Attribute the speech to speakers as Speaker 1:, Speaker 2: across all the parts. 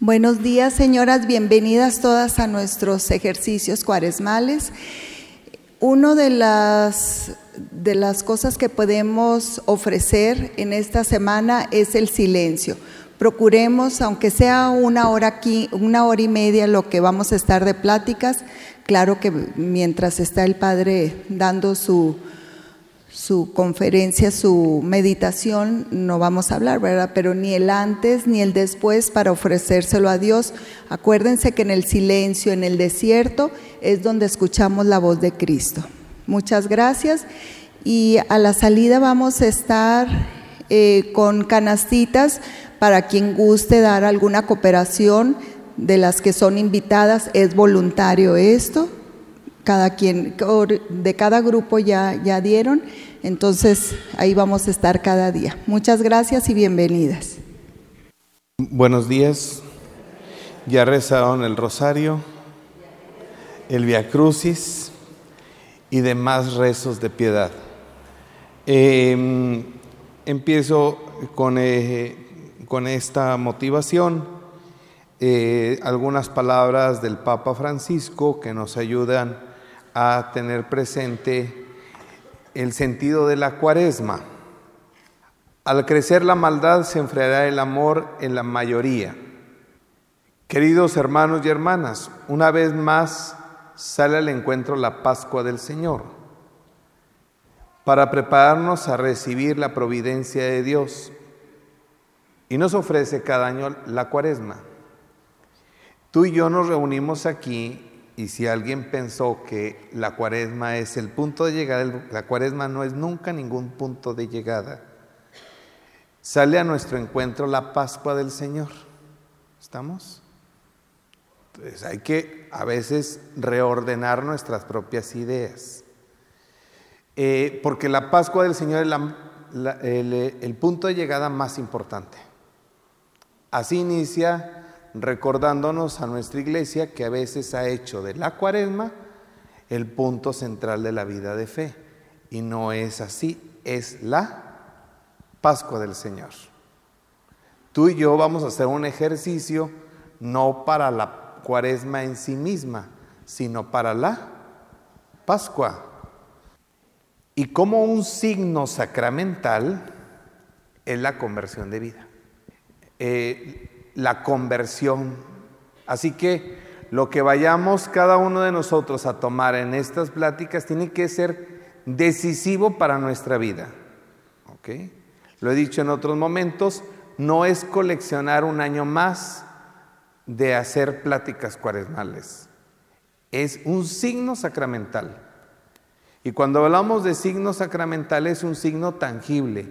Speaker 1: Buenos días, señoras, bienvenidas todas a nuestros ejercicios cuaresmales. Una de las, de las cosas que podemos ofrecer en esta semana es el silencio. Procuremos, aunque sea una hora aquí, una hora y media lo que vamos a estar de pláticas, claro que mientras está el Padre dando su, su conferencia, su meditación, no vamos a hablar, ¿verdad? Pero ni el antes ni el después para ofrecérselo a Dios. Acuérdense que en el silencio, en el desierto, es donde escuchamos la voz de Cristo. Muchas gracias. Y a la salida vamos a estar eh, con canastitas para quien guste dar alguna cooperación de las que son invitadas. Es voluntario esto. Cada quien, de cada grupo ya, ya dieron. Entonces ahí vamos a estar cada día. Muchas gracias y bienvenidas.
Speaker 2: Buenos días. Ya rezaron el rosario, el Via Crucis y demás rezos de piedad. Em, empiezo con, eh, con, esta motivación, eh, algunas palabras del Papa Francisco que nos ayudan a tener presente el sentido de la cuaresma. Al crecer la maldad se enfriará el amor en la mayoría. Queridos hermanos y hermanas, una vez más sale al encuentro la Pascua del Señor para prepararnos a recibir la providencia de Dios. Y nos ofrece cada año la cuaresma. Tú y yo nos reunimos aquí y si alguien pensó que la cuaresma es el punto de llegada, la cuaresma no es nunca ningún punto de llegada. Sale a nuestro encuentro la Pascua del Señor. ¿Estamos? Entonces hay que a veces reordenar nuestras propias ideas. Eh, porque la Pascua del Señor es el punto de llegada más importante. Así inicia recordándonos a nuestra iglesia que a veces ha hecho de la cuaresma el punto central de la vida de fe. Y no es así, es la Pascua del Señor. Tú y yo vamos a hacer un ejercicio no para la cuaresma en sí misma, sino para la Pascua. Y como un signo sacramental es la conversión de vida. Eh, la conversión. Así que lo que vayamos cada uno de nosotros a tomar en estas pláticas tiene que ser decisivo para nuestra vida. ¿Ok? Lo he dicho en otros momentos, no es coleccionar un año más de hacer pláticas cuaresmales. Es un signo sacramental. Y cuando hablamos de signo sacramental es un signo tangible,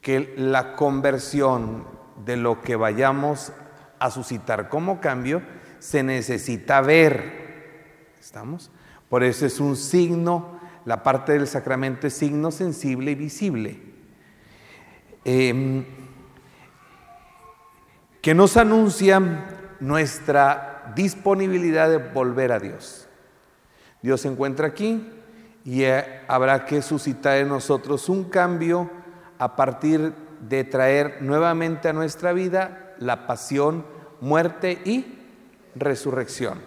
Speaker 2: que la conversión, de lo que vayamos a suscitar como cambio, se necesita ver. ¿Estamos? Por eso es un signo, la parte del sacramento es signo sensible y visible. Em, que nos anuncia nuestra disponibilidad de volver a Dios. Dios se encuentra aquí y eh, habrá que suscitar en nosotros un cambio a partir de traer nuevamente a nuestra vida la pasión, muerte y resurrección.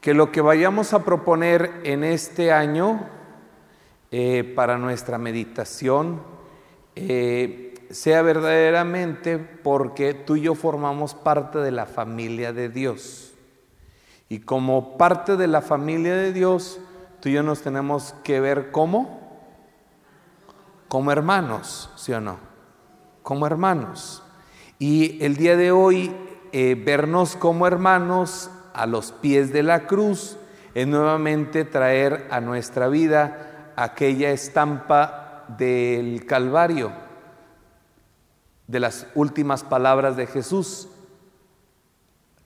Speaker 2: Que lo que vayamos a proponer en este año eh, para nuestra meditación eh, sea verdaderamente porque tú y yo formamos parte de la familia de Dios. Y como parte de la familia de Dios, tú y yo nos tenemos que ver como, como hermanos, ¿sí o no? Como hermanos. Y el día de hoy, eh, vernos como hermanos a los pies de la cruz es nuevamente traer a nuestra vida aquella estampa del Calvario, de las últimas palabras de Jesús,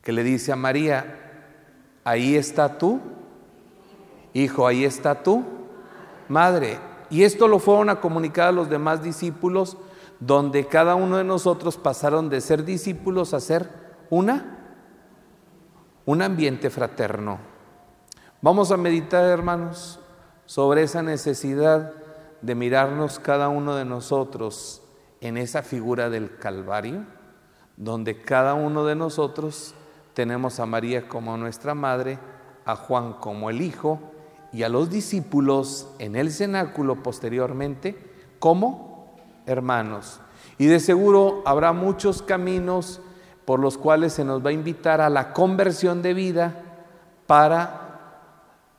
Speaker 2: que le dice a María, ahí está tú, hijo, ahí está tú, madre. Y esto lo fueron a comunicar a los demás discípulos donde cada uno de nosotros pasaron de ser discípulos a ser una, un ambiente fraterno. Vamos a meditar, hermanos, sobre esa necesidad de mirarnos cada uno de nosotros en esa figura del Calvario, donde cada uno de nosotros tenemos a María como nuestra madre, a Juan como el hijo y a los discípulos en el cenáculo posteriormente como hermanos. Y de seguro habrá muchos caminos por los cuales se nos va a invitar a la conversión de vida para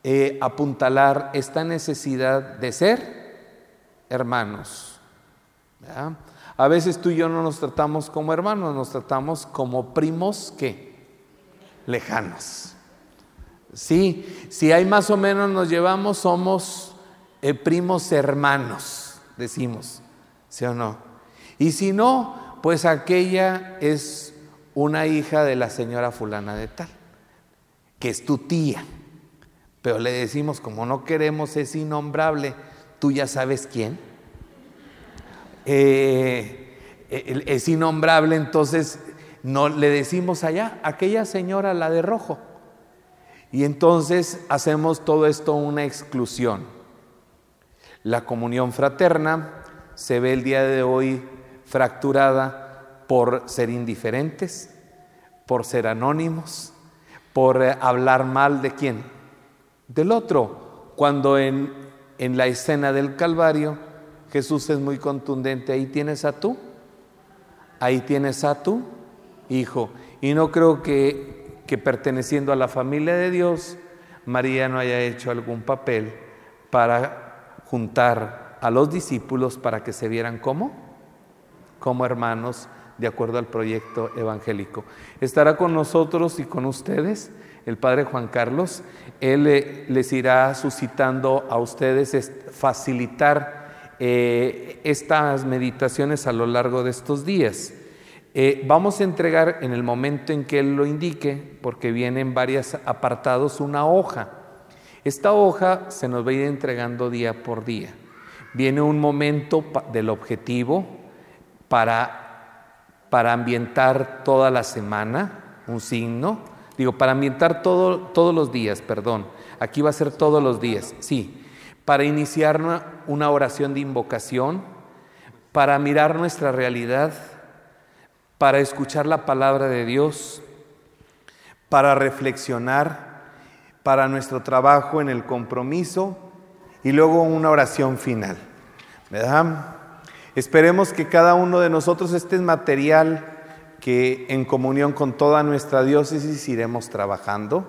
Speaker 2: eh, apuntalar esta necesidad de ser hermanos. A veces tú y yo no nos tratamos como hermanos, nos tratamos como primos que lejanos. Sí, si hay más o menos nos llevamos, somos eh, primos hermanos, decimos, ¿sí o no? Y si no, pues aquella es una hija de la señora fulana de tal, que es tu tía. Pero le decimos, como no queremos, es innombrable, tú ya sabes quién. Eh, es innombrable, entonces no le decimos allá, aquella señora, la de rojo. Y entonces hacemos todo esto una exclusión. La comunión fraterna se ve el día de hoy fracturada por ser indiferentes, por ser anónimos, por eh, hablar mal de quién? Del otro. Cuando en, en la escena del Calvario Jesús es muy contundente, ahí tienes a tú, ahí tienes a tu hijo. Y no creo que, que perteneciendo a la familia de Dios, María no haya hecho algún papel para juntar a los discípulos para que se vieran como, hermanos de acuerdo al proyecto evangélico. Estará con nosotros y con ustedes el Padre Juan Carlos. Él eh, les irá suscitando a ustedes facilitar eh, estas meditaciones a lo largo de estos días. Eh, vamos a entregar en el momento en que Él lo indique, porque vienen varios apartados, una hoja. Esta hoja se nos va a ir entregando día por día. Viene un momento del objetivo para para ambientar toda la semana, un signo. Digo, para ambientar todo, todos los días, perdón. Aquí va a ser todos los días, sí. Para iniciar una oración de invocación, para mirar nuestra realidad, para escuchar la palabra de Dios, para reflexionar, para nuestro trabajo en el compromiso y luego una oración final. ¿Verdad? Esperemos que cada uno de nosotros este es material que en comunión con toda nuestra diócesis iremos trabajando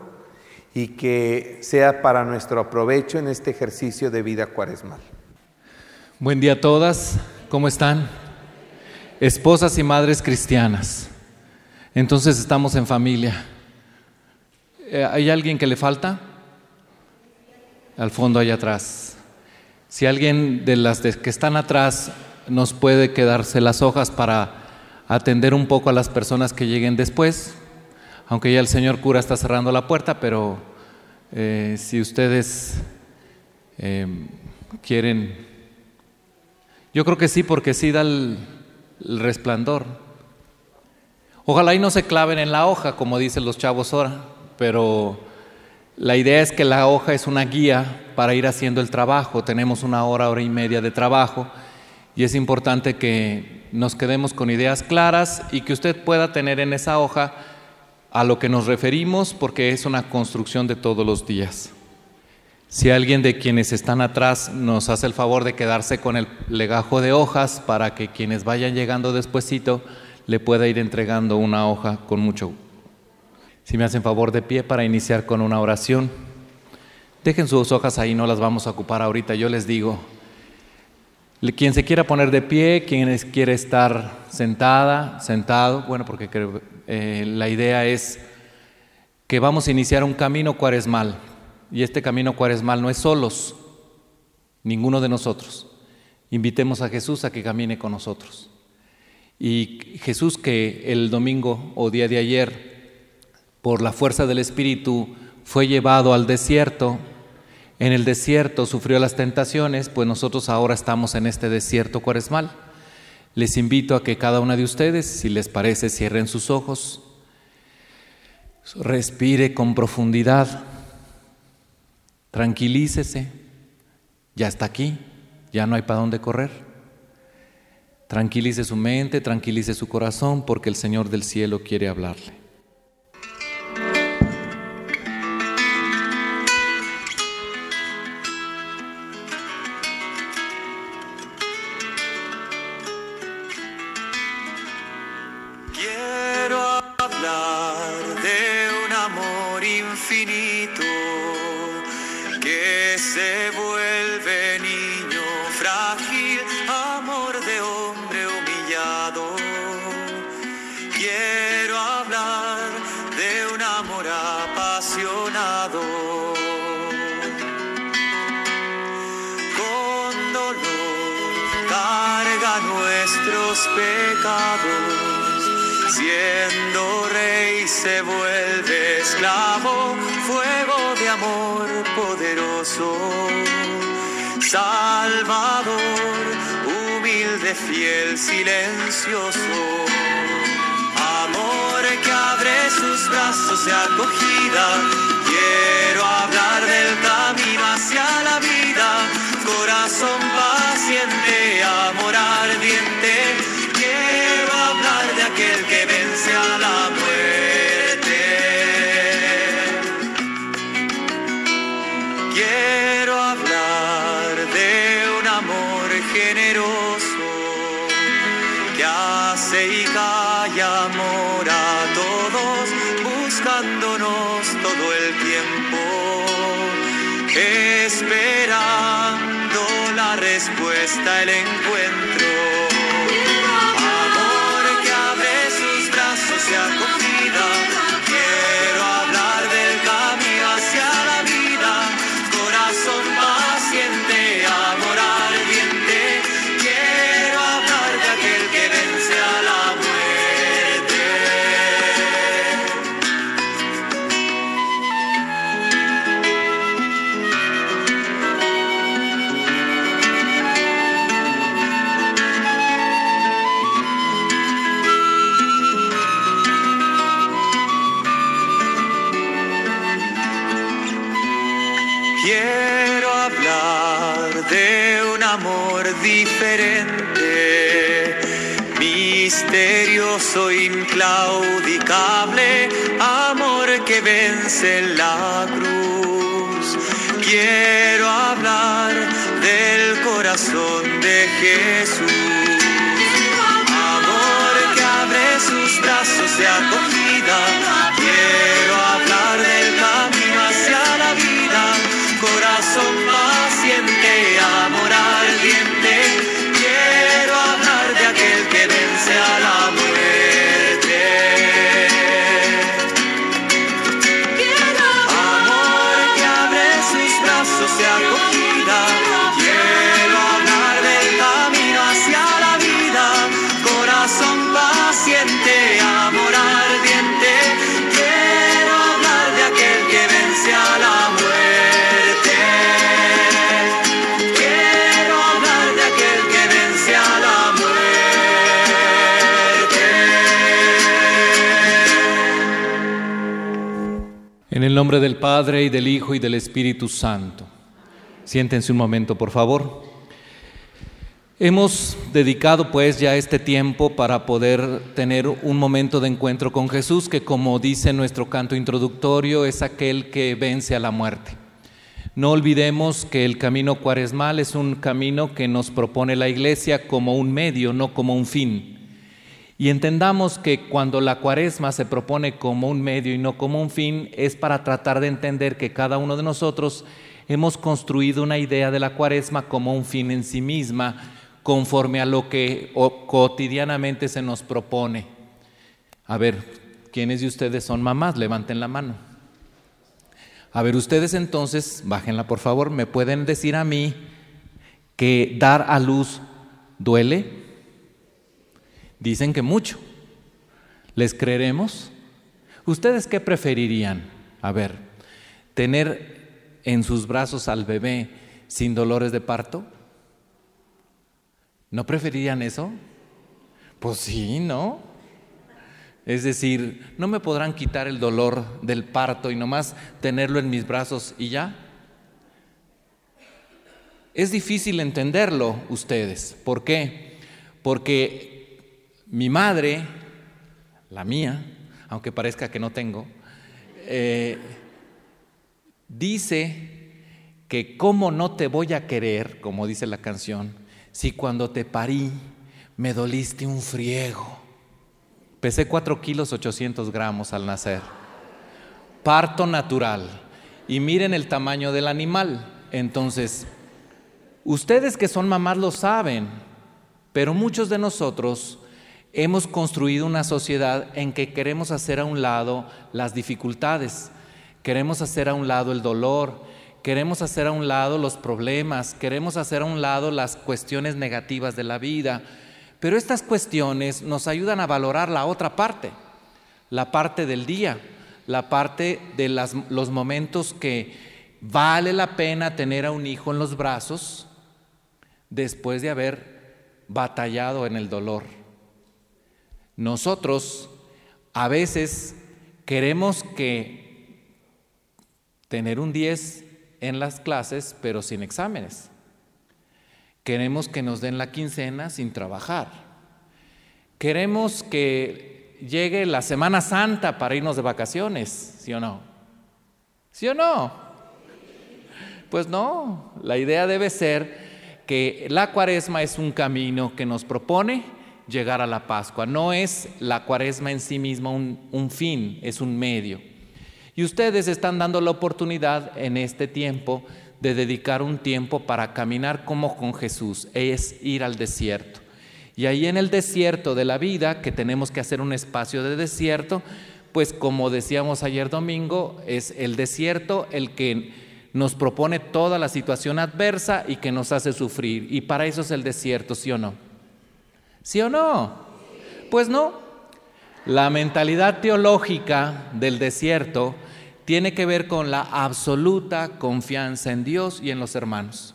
Speaker 2: y que sea para nuestro aprovecho en este ejercicio de vida cuaresmal.
Speaker 3: Buen día a todas, ¿cómo están? Esposas y madres cristianas. Entonces estamos en familia. Eh, ¿Hay alguien que le falta? Al fondo, allá atrás. Si alguien de las que están atrás nos puede quedarse las hojas para atender un poco a las personas que lleguen después, aunque ya el señor cura está cerrando la puerta, pero eh, si ustedes eh, quieren, yo creo que sí, porque sí da el, el resplandor. Ojalá y no se claven en la hoja, como dicen los chavos ahora, pero la idea es que la hoja es una guía para ir haciendo el trabajo. Tenemos una hora, hora y media de trabajo y es importante que nos quedemos con ideas claras y que usted pueda tener en esa hoja a lo que nos referimos porque es una construcción de todos los días. Si alguien de quienes están atrás nos hace el favor de quedarse con el legajo de hojas para que quienes vayan llegando despuesito le pueda ir entregando una hoja con mucho. Si me hacen favor de pie para iniciar con una oración. Dejen sus hojas ahí, no las vamos a ocupar ahorita, yo les digo. Quien se quiera poner de pie, quien quiere estar sentada, sentado, bueno, porque eh, la idea es que vamos a iniciar un camino cuaresmal. Y este camino cuaresmal no es solos, ninguno de nosotros. Invitemos a Jesús a que camine con nosotros. Y Jesús que el domingo o día de ayer, por la fuerza del Espíritu, fue llevado al desierto en el desierto sufrió las tentaciones, pues nosotros ahora estamos en este desierto cuaresmal. Les invito a que cada una de ustedes, si les parece, cierren sus ojos, respire con profundidad, tranquilícese, ya está aquí, ya no hay para dónde correr. Tranquilice su mente, tranquilice su corazón, porque el Señor del cielo quiere hablarle.
Speaker 4: infinito que se vuelve niño frágil, amor de hombre humillado. Quiero hablar de un amor apasionado. Con dolor carga nuestros pecados, siendo rey se vuelve Salvador, humilde, fiel, silencioso. Amor que abre sus brazos de acogida. Quiero hablar del en la cruz. Quiero hablar del corazón de Jesús. Amor que abre sus brazos de acogida.
Speaker 3: Nombre del Padre y del Hijo y del Espíritu Santo. Siéntense un momento, por favor. Hemos dedicado pues ya este tiempo para poder tener un momento de encuentro con Jesús, que como dice nuestro canto introductorio, es aquel que vence a la muerte. No olvidemos que el camino cuaresmal es un camino que nos propone la Iglesia como un medio, no como un fin. Y entendamos que cuando la cuaresma se propone como un medio y no como un fin, es para tratar de entender que cada uno de nosotros hemos construido una idea de la cuaresma como un fin en sí misma, conforme a lo que cotidianamente se nos propone. A ver, ¿quiénes de ustedes son mamás? Levanten la mano. A ver, ustedes entonces, bájenla por favor, ¿me pueden decir a mí que dar a luz duele? Dicen que mucho. ¿Les creeremos? ¿Ustedes qué preferirían? A ver, tener en sus brazos al bebé sin dolores de parto. ¿No preferirían eso? Pues sí, ¿no? Es decir, no me podrán quitar el dolor del parto y nomás tenerlo en mis brazos y ya. Es difícil entenderlo ustedes. ¿Por qué? porque mi madre, la mía, aunque parezca que no tengo, eh, dice que cómo no te voy a querer, como dice la canción, si cuando te parí me doliste un friego. Pesé 4 kilos 800 gramos al nacer. Parto natural. Y miren el tamaño del animal. Entonces, ustedes que son mamás lo saben, pero muchos de nosotros hemos construido una sociedad en que queremos hacer a un lado las dificultades, queremos hacer a un lado el dolor, queremos hacer a un lado los problemas, queremos hacer a un lado las cuestiones negativas de la vida. Pero estas cuestiones nos ayudan a valorar la otra parte, la parte del día, la parte de los momentos que vale la pena tener a un hijo en los brazos después de haber batallado en el dolor. Nosotros a veces queremos que tener un 10 en las clases, pero sin exámenes. Queremos que nos den la quincena sin trabajar. Queremos que llegue la Semana Santa para irnos de vacaciones, ¿sí o no? ¿Sí o no? Pues no, la idea debe ser que la cuaresma es un camino que nos propone llegar a la Pascua. No es la cuaresma en sí misma un, fin, es un medio. Y ustedes están dando la oportunidad en este tiempo de dedicar un tiempo para caminar como con Jesús, es ir al desierto. Y ahí en el desierto de la vida, que tenemos que hacer un espacio de desierto, pues como decíamos ayer domingo, es el desierto el que nos propone toda la situación adversa y que nos hace sufrir. Y para eso es el desierto, ¿sí o no? ¿Sí o no? Pues no. La mentalidad teológica del desierto tiene que ver con la absoluta confianza en Dios y en los hermanos.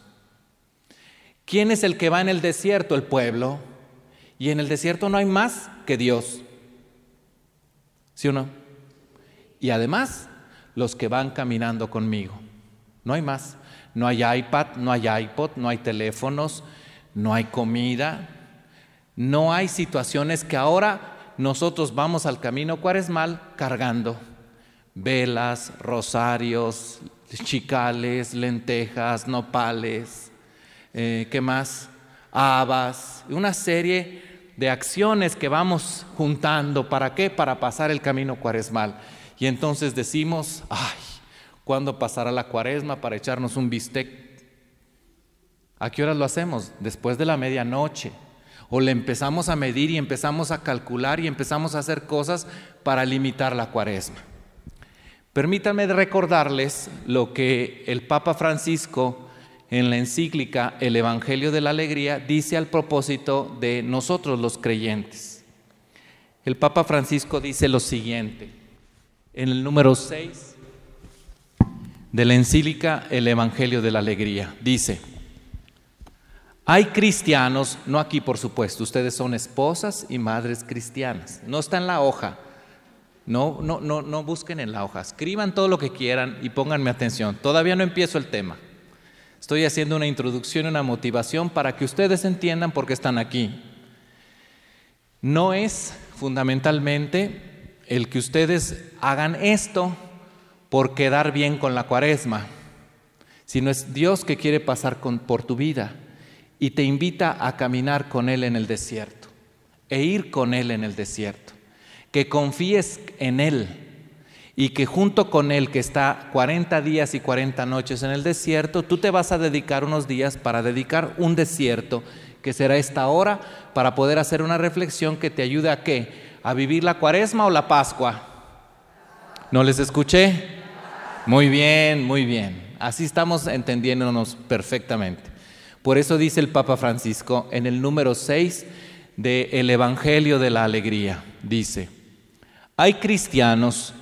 Speaker 3: ¿Quién es el que va en el desierto? El pueblo. Y en el desierto no hay más que Dios. ¿Sí o no? Y además, los que van caminando conmigo. No hay más. No hay iPad, no hay iPod, no hay teléfonos, no hay comida. No hay situaciones que ahora nosotros vamos al camino cuaresmal cargando velas, rosarios, chicales, lentejas, nopales, eh, ¿qué más? Habas, una serie de acciones que vamos juntando. ¿Para qué? Para pasar el camino cuaresmal. Y entonces decimos, ay, ¿cuándo pasará la cuaresma para echarnos un bistec? ¿A qué horas lo hacemos? Después de la medianoche. O le empezamos a medir y empezamos a calcular y empezamos a hacer cosas para limitar la cuaresma. Permítanme recordarles lo que el Papa Francisco en la encíclica El Evangelio de la Alegría dice al propósito de nosotros los creyentes. El Papa Francisco dice lo siguiente, en el número 6 de la encíclica El Evangelio de la Alegría, dice, hay cristianos, no aquí por supuesto, ustedes son esposas y madres cristianas, no está en la hoja, no, no, no, no busquen en la hoja, escriban todo lo que quieran y pónganme atención. Todavía no empiezo el tema. Estoy haciendo una introducción y una motivación para que ustedes entiendan por qué están aquí. No es fundamentalmente el que ustedes hagan esto por quedar bien con la cuaresma, sino es Dios que quiere pasar por tu vida y te invita a caminar con Él en el desierto e ir con Él en el desierto que confíes en Él y que junto con Él, que está 40 días y 40 noches en el desierto, tú te vas a dedicar unos días para dedicar un desierto, que será esta hora, para poder hacer una reflexión que te ayude a qué? ¿A vivir la cuaresma o la pascua? ¿No les escuché? Muy bien, muy bien. Así estamos entendiéndonos perfectamente. Por eso dice el Papa Francisco en el número 6 del Evangelio de la Alegría, dice, hay cristianos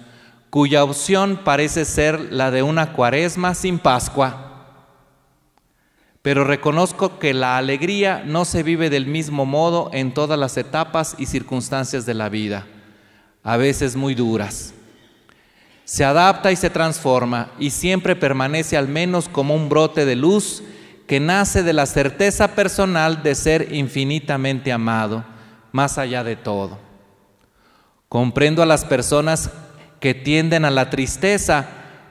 Speaker 3: cuya opción parece ser la de una cuaresma sin Pascua, pero reconozco que la alegría no se vive del mismo modo en todas las etapas y circunstancias de la vida, a veces muy duras. Se adapta y se transforma y siempre permanece al menos como un brote de luz que nace de la certeza personal de ser infinitamente amado, más allá de todo. Comprendo a las personas que tienden a la tristeza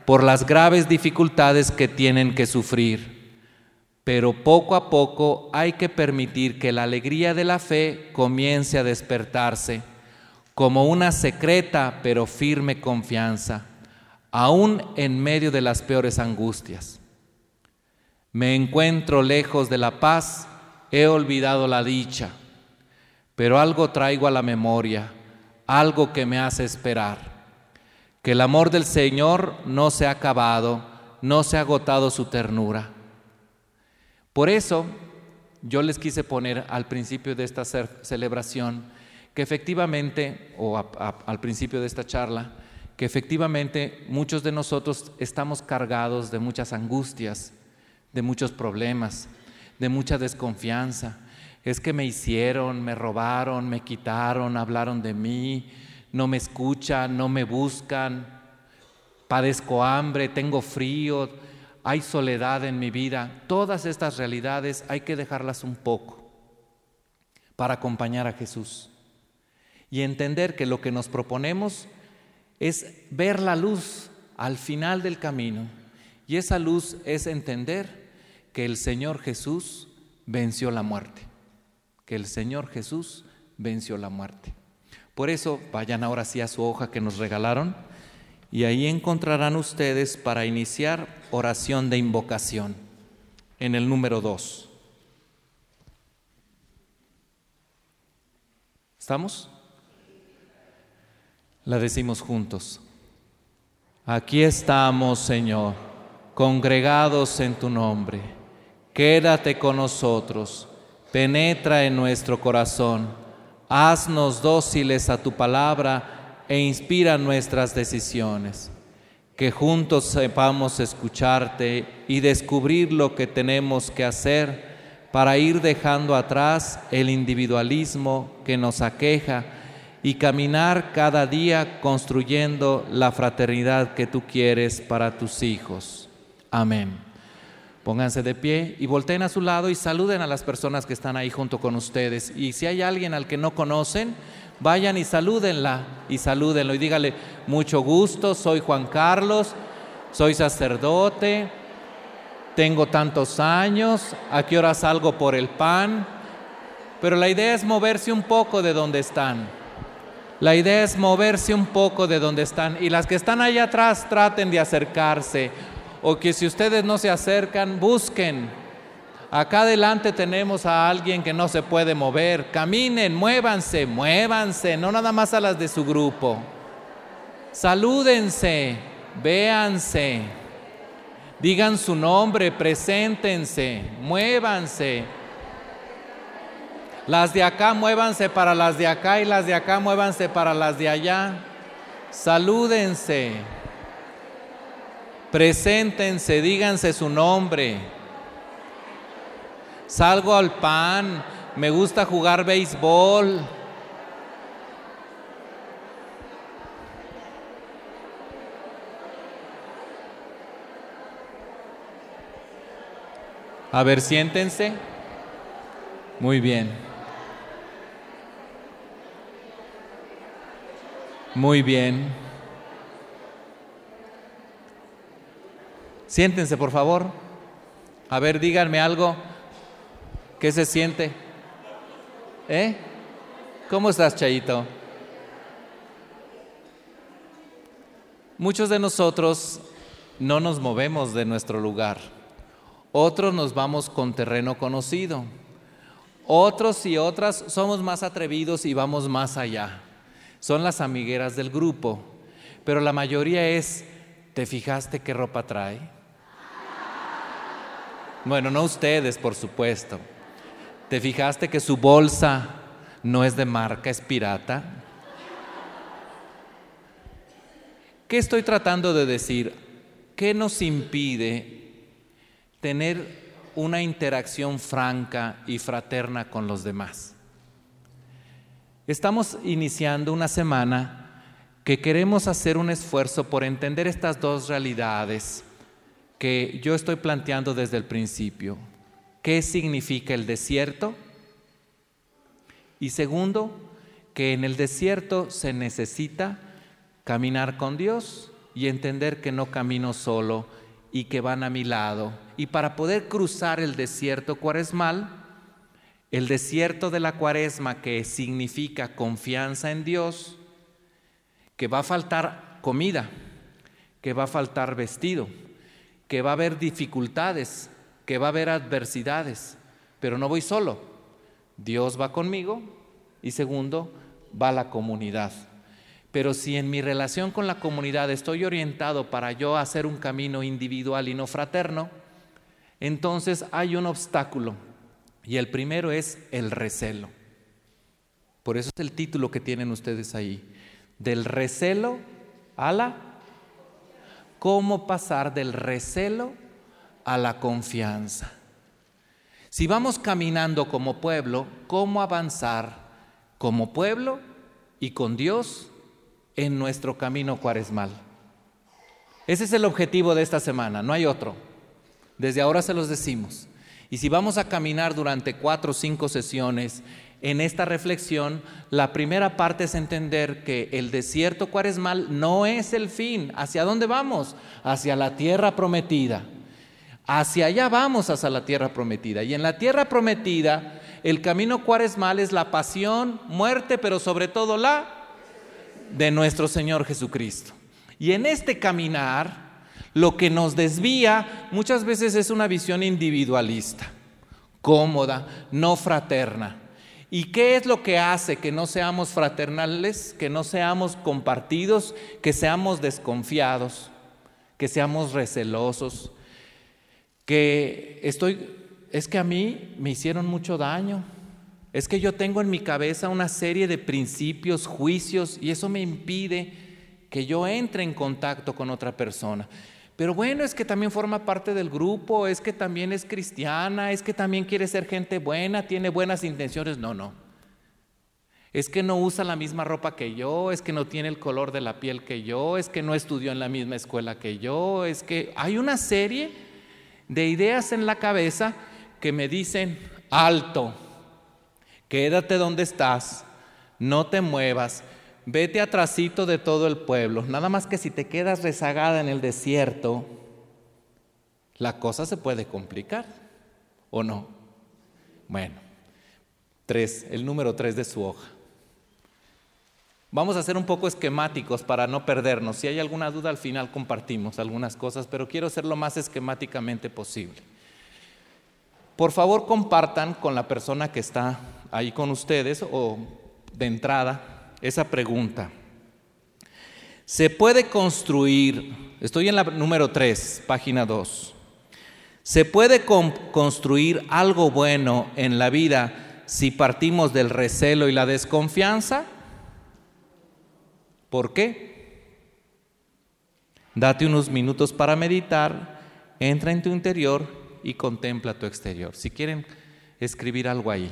Speaker 3: por las graves dificultades que tienen que sufrir, pero poco a poco hay que permitir que la alegría de la fe comience a despertarse como una secreta pero firme confianza, aún en medio de las peores angustias. Me encuentro lejos de la paz, he olvidado la dicha, pero algo traigo a la memoria, algo que me hace esperar, que el amor del Señor no se ha acabado, no se ha agotado su ternura. Por eso yo les quise poner al principio de esta celebración que efectivamente, o al principio de esta charla, que efectivamente muchos de nosotros estamos cargados de muchas angustias, de muchos problemas, de mucha desconfianza. Es que me hicieron, me robaron, me quitaron, hablaron de mí, no me escuchan, no me buscan, padezco hambre, tengo frío, hay soledad en mi vida. Todas estas realidades hay que dejarlas un poco para acompañar a Jesús y entender que lo que nos proponemos es ver la luz al final del camino. Y esa luz es entender que el Señor Jesús venció la muerte, que el Señor Jesús venció la muerte. Por eso vayan ahora sí a su hoja que nos regalaron y ahí encontrarán ustedes para iniciar oración de invocación en el número 2. ¿Estamos? La decimos juntos. Aquí estamos, Señor, congregados en tu nombre quédate con nosotros, penetra en nuestro corazón, haznos dóciles a tu palabra e inspira nuestras decisiones. Que juntos sepamos escucharte y descubrir lo que tenemos que hacer para ir dejando atrás el individualismo que nos aqueja y caminar cada día construyendo la fraternidad que tú quieres para tus hijos. Amén. Pónganse de pie y volteen a su lado y saluden a las personas que están ahí junto con ustedes. Y si hay alguien al que no conocen, vayan y salúdenla y salúdenlo y dígale, mucho gusto, soy Juan Carlos, soy sacerdote, tengo tantos años, a qué hora salgo por el pan. Pero la idea es moverse un poco de donde están. La idea es moverse un poco de donde están. Y las que están allá atrás traten de acercarse o que si ustedes no se acercan, busquen. Acá adelante tenemos a alguien que no se puede mover. Caminen, muévanse, muévanse, no nada más a las de su grupo. Salúdense, véanse, digan su nombre, preséntense, muévanse. Las de acá muévanse para las de acá y las de acá muévanse para las de allá. Salúdense. Preséntense, díganse su nombre. Salgo al pan, me gusta jugar béisbol. A ver, siéntense. Muy bien. Muy bien. Siéntense, por favor. A ver, díganme algo. ¿Qué se siente? ¿Eh? ¿Cómo estás, Chayito? Muchos de nosotros no nos movemos de nuestro lugar. Otros nos vamos con terreno conocido. Otros y otras somos más atrevidos y vamos más allá. Son las amigueras del grupo. Pero la mayoría es, ¿te fijaste qué ropa trae? Bueno, no ustedes, por supuesto. ¿Te fijaste que su bolsa no es de marca, es pirata? ¿Qué estoy tratando de decir? ¿Qué nos impide tener una interacción franca y fraterna con los demás? Estamos iniciando una semana que queremos hacer un esfuerzo por entender estas dos realidades que yo estoy planteando desde el principio. qué significa el desierto. Y segundo, que en el desierto se necesita caminar con Dios y entender que no camino solo y que van a mi lado. Y para poder cruzar el desierto cuaresmal, el desierto de la cuaresma que significa confianza en Dios, que va a faltar comida, que va a faltar vestido, que va a haber dificultades, que va a haber adversidades, pero no voy solo. Dios va conmigo y segundo, va la comunidad. Pero si en mi relación con la comunidad estoy orientado para yo hacer un camino individual y no fraterno, entonces hay un obstáculo. Y el primero es el recelo. Por eso es el título que tienen ustedes ahí. Del recelo a la... ¿Cómo pasar del recelo a la confianza? Si vamos caminando como pueblo, ¿cómo avanzar como pueblo y con Dios en nuestro camino cuaresmal. Ese es el objetivo de esta semana, no hay otro. Desde ahora se los decimos. Y si vamos a caminar durante cuatro o cinco sesiones en esta reflexión, la primera parte es entender que el desierto cuaresmal no es el fin. ¿Hacia dónde vamos? Hacia la tierra prometida. Hacia allá vamos, hacia la tierra prometida. Y en la tierra prometida, el camino cuaresmal es la pasión, muerte, pero sobre todo la de nuestro Señor Jesucristo. Y en este caminar, lo que nos desvía muchas veces es una visión individualista, cómoda, no fraterna. ¿Y qué es lo que hace que no seamos fraternales, que no seamos compartidos, que seamos desconfiados, que seamos recelosos? Que estoy, es que a mí me hicieron mucho daño, es que yo tengo en mi cabeza una serie de principios, juicios, y eso me impide que yo entre en contacto con otra persona. Pero bueno, es que también forma parte del grupo, es que también es cristiana, es que también quiere ser gente buena, tiene buenas intenciones. No, no. Es que no usa la misma ropa que yo, es que no tiene el color de la piel que yo, es que no estudió en la misma escuela que yo, es que hay una serie de ideas en la cabeza que me dicen, alto, quédate donde estás, no te muevas, vete atrasito de todo el pueblo. Nada más que si te quedas rezagada en el desierto, la cosa se puede complicar, ¿o no? Bueno, tres, el número tres de su hoja. Vamos a ser un poco esquemáticos para no perdernos. Si hay alguna duda, al final compartimos algunas cosas, pero quiero ser lo más esquemáticamente posible. Por favor, compartan con la persona que está ahí con ustedes o de entrada esa pregunta. ¿Se puede construir, estoy en la número 3, página 2, ¿se puede construir algo bueno en la vida si partimos del recelo y la desconfianza? ¿Por qué? Date unos minutos para meditar, entra en tu interior y contempla tu exterior. Si quieren escribir algo ahí.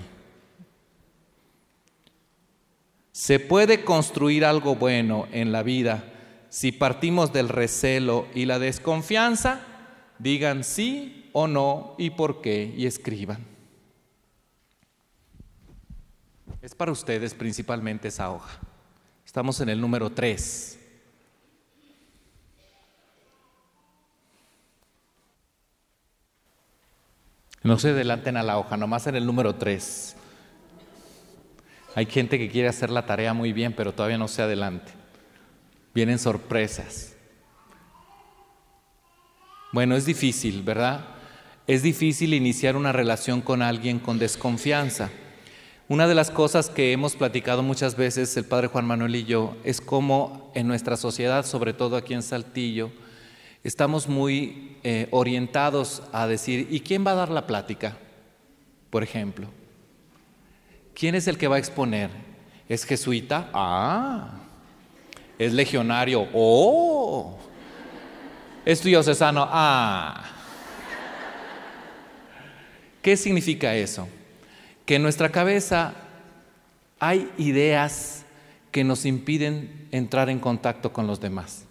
Speaker 3: Se puede construir algo bueno en la vida si partimos del recelo y la desconfianza. Digan sí o no y por qué y escriban. Es para ustedes principalmente esa hoja. Estamos en el número 3. No se adelanten a la hoja, nomás en el número 3. Hay gente que quiere hacer la tarea muy bien, pero todavía no se adelante. Vienen sorpresas. Bueno, es difícil, ¿verdad? Es difícil iniciar una relación con alguien con desconfianza. Una de las cosas que hemos platicado muchas veces el padre Juan Manuel y yo es cómo en nuestra sociedad, sobre todo aquí en Saltillo, estamos muy eh, orientados a decir, ¿y quién va a dar la plática? Por ejemplo. ¿Quién es el que va a exponer? ¿Es jesuita? Ah. ¿Es legionario? Oh. ¿Es diocesano? Ah. ¿Qué significa eso? Que en nuestra cabeza hay ideas que nos impiden entrar en contacto con los demás.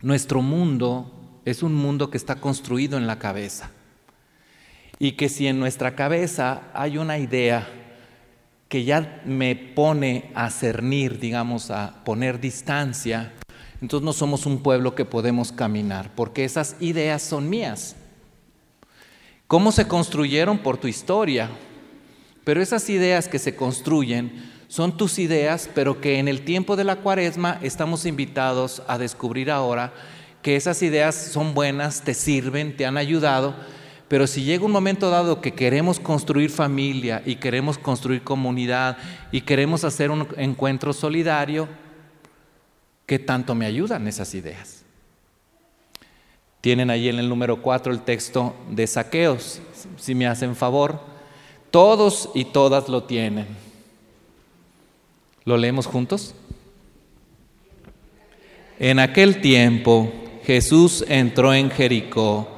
Speaker 3: Nuestro mundo es un mundo que está construido en la cabeza. Y que si en nuestra cabeza hay una idea que ya me pone a cernir, digamos, a poner distancia, entonces no somos un pueblo que podemos caminar, porque esas ideas son mías. ¿Cómo se construyeron? Por tu historia. Pero esas ideas que se construyen son tus ideas, pero que en el tiempo de la cuaresma estamos invitados a descubrir ahora que esas ideas son buenas, te sirven, te han ayudado, pero si llega un momento dado que queremos construir familia y queremos construir comunidad y queremos hacer un encuentro solidario, ¿qué tanto me ayudan esas ideas? Tienen ahí en el número 4 el texto de saqueos, si me hacen favor. Todos y todas lo tienen. ¿Lo leemos juntos? En aquel tiempo Jesús entró en Jericó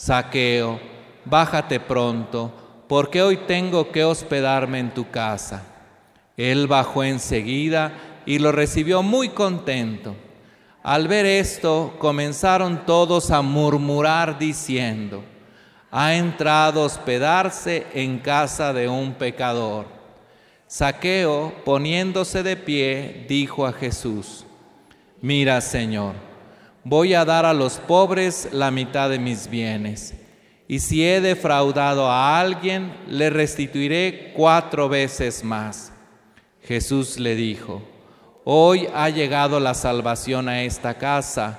Speaker 3: Saqueo, bájate pronto, porque hoy tengo que hospedarme en tu casa. Él bajó enseguida y lo recibió muy contento. Al ver esto, comenzaron todos a murmurar diciendo, ha entrado a hospedarse en casa de un pecador. Saqueo, poniéndose de pie, dijo a Jesús, mira Señor, voy a dar a los pobres la mitad de mis bienes. Y si he defraudado a alguien, le restituiré cuatro veces más. Jesús le dijo, hoy ha llegado la salvación a esta casa,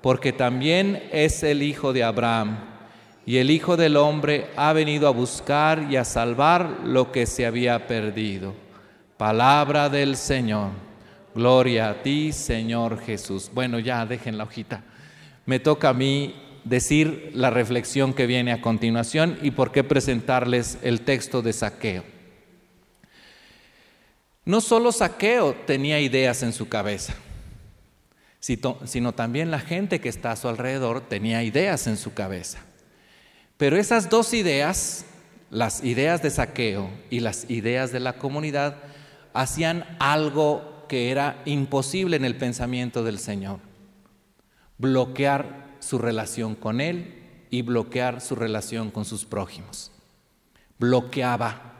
Speaker 3: porque también es el Hijo de Abraham, y el Hijo del Hombre ha venido a buscar y a salvar lo que se había perdido. Palabra del Señor. Gloria a ti, Señor Jesús. Bueno, ya dejen la hojita. Me toca a mí decir la reflexión que viene a continuación y por qué presentarles el texto de saqueo. No solo saqueo tenía ideas en su cabeza, sino también la gente que está a su alrededor tenía ideas en su cabeza. Pero esas dos ideas, las ideas de saqueo y las ideas de la comunidad, hacían algo que era imposible en el pensamiento del Señor. Bloquear su relación con Él y bloquear su relación con sus prójimos. Bloqueaba,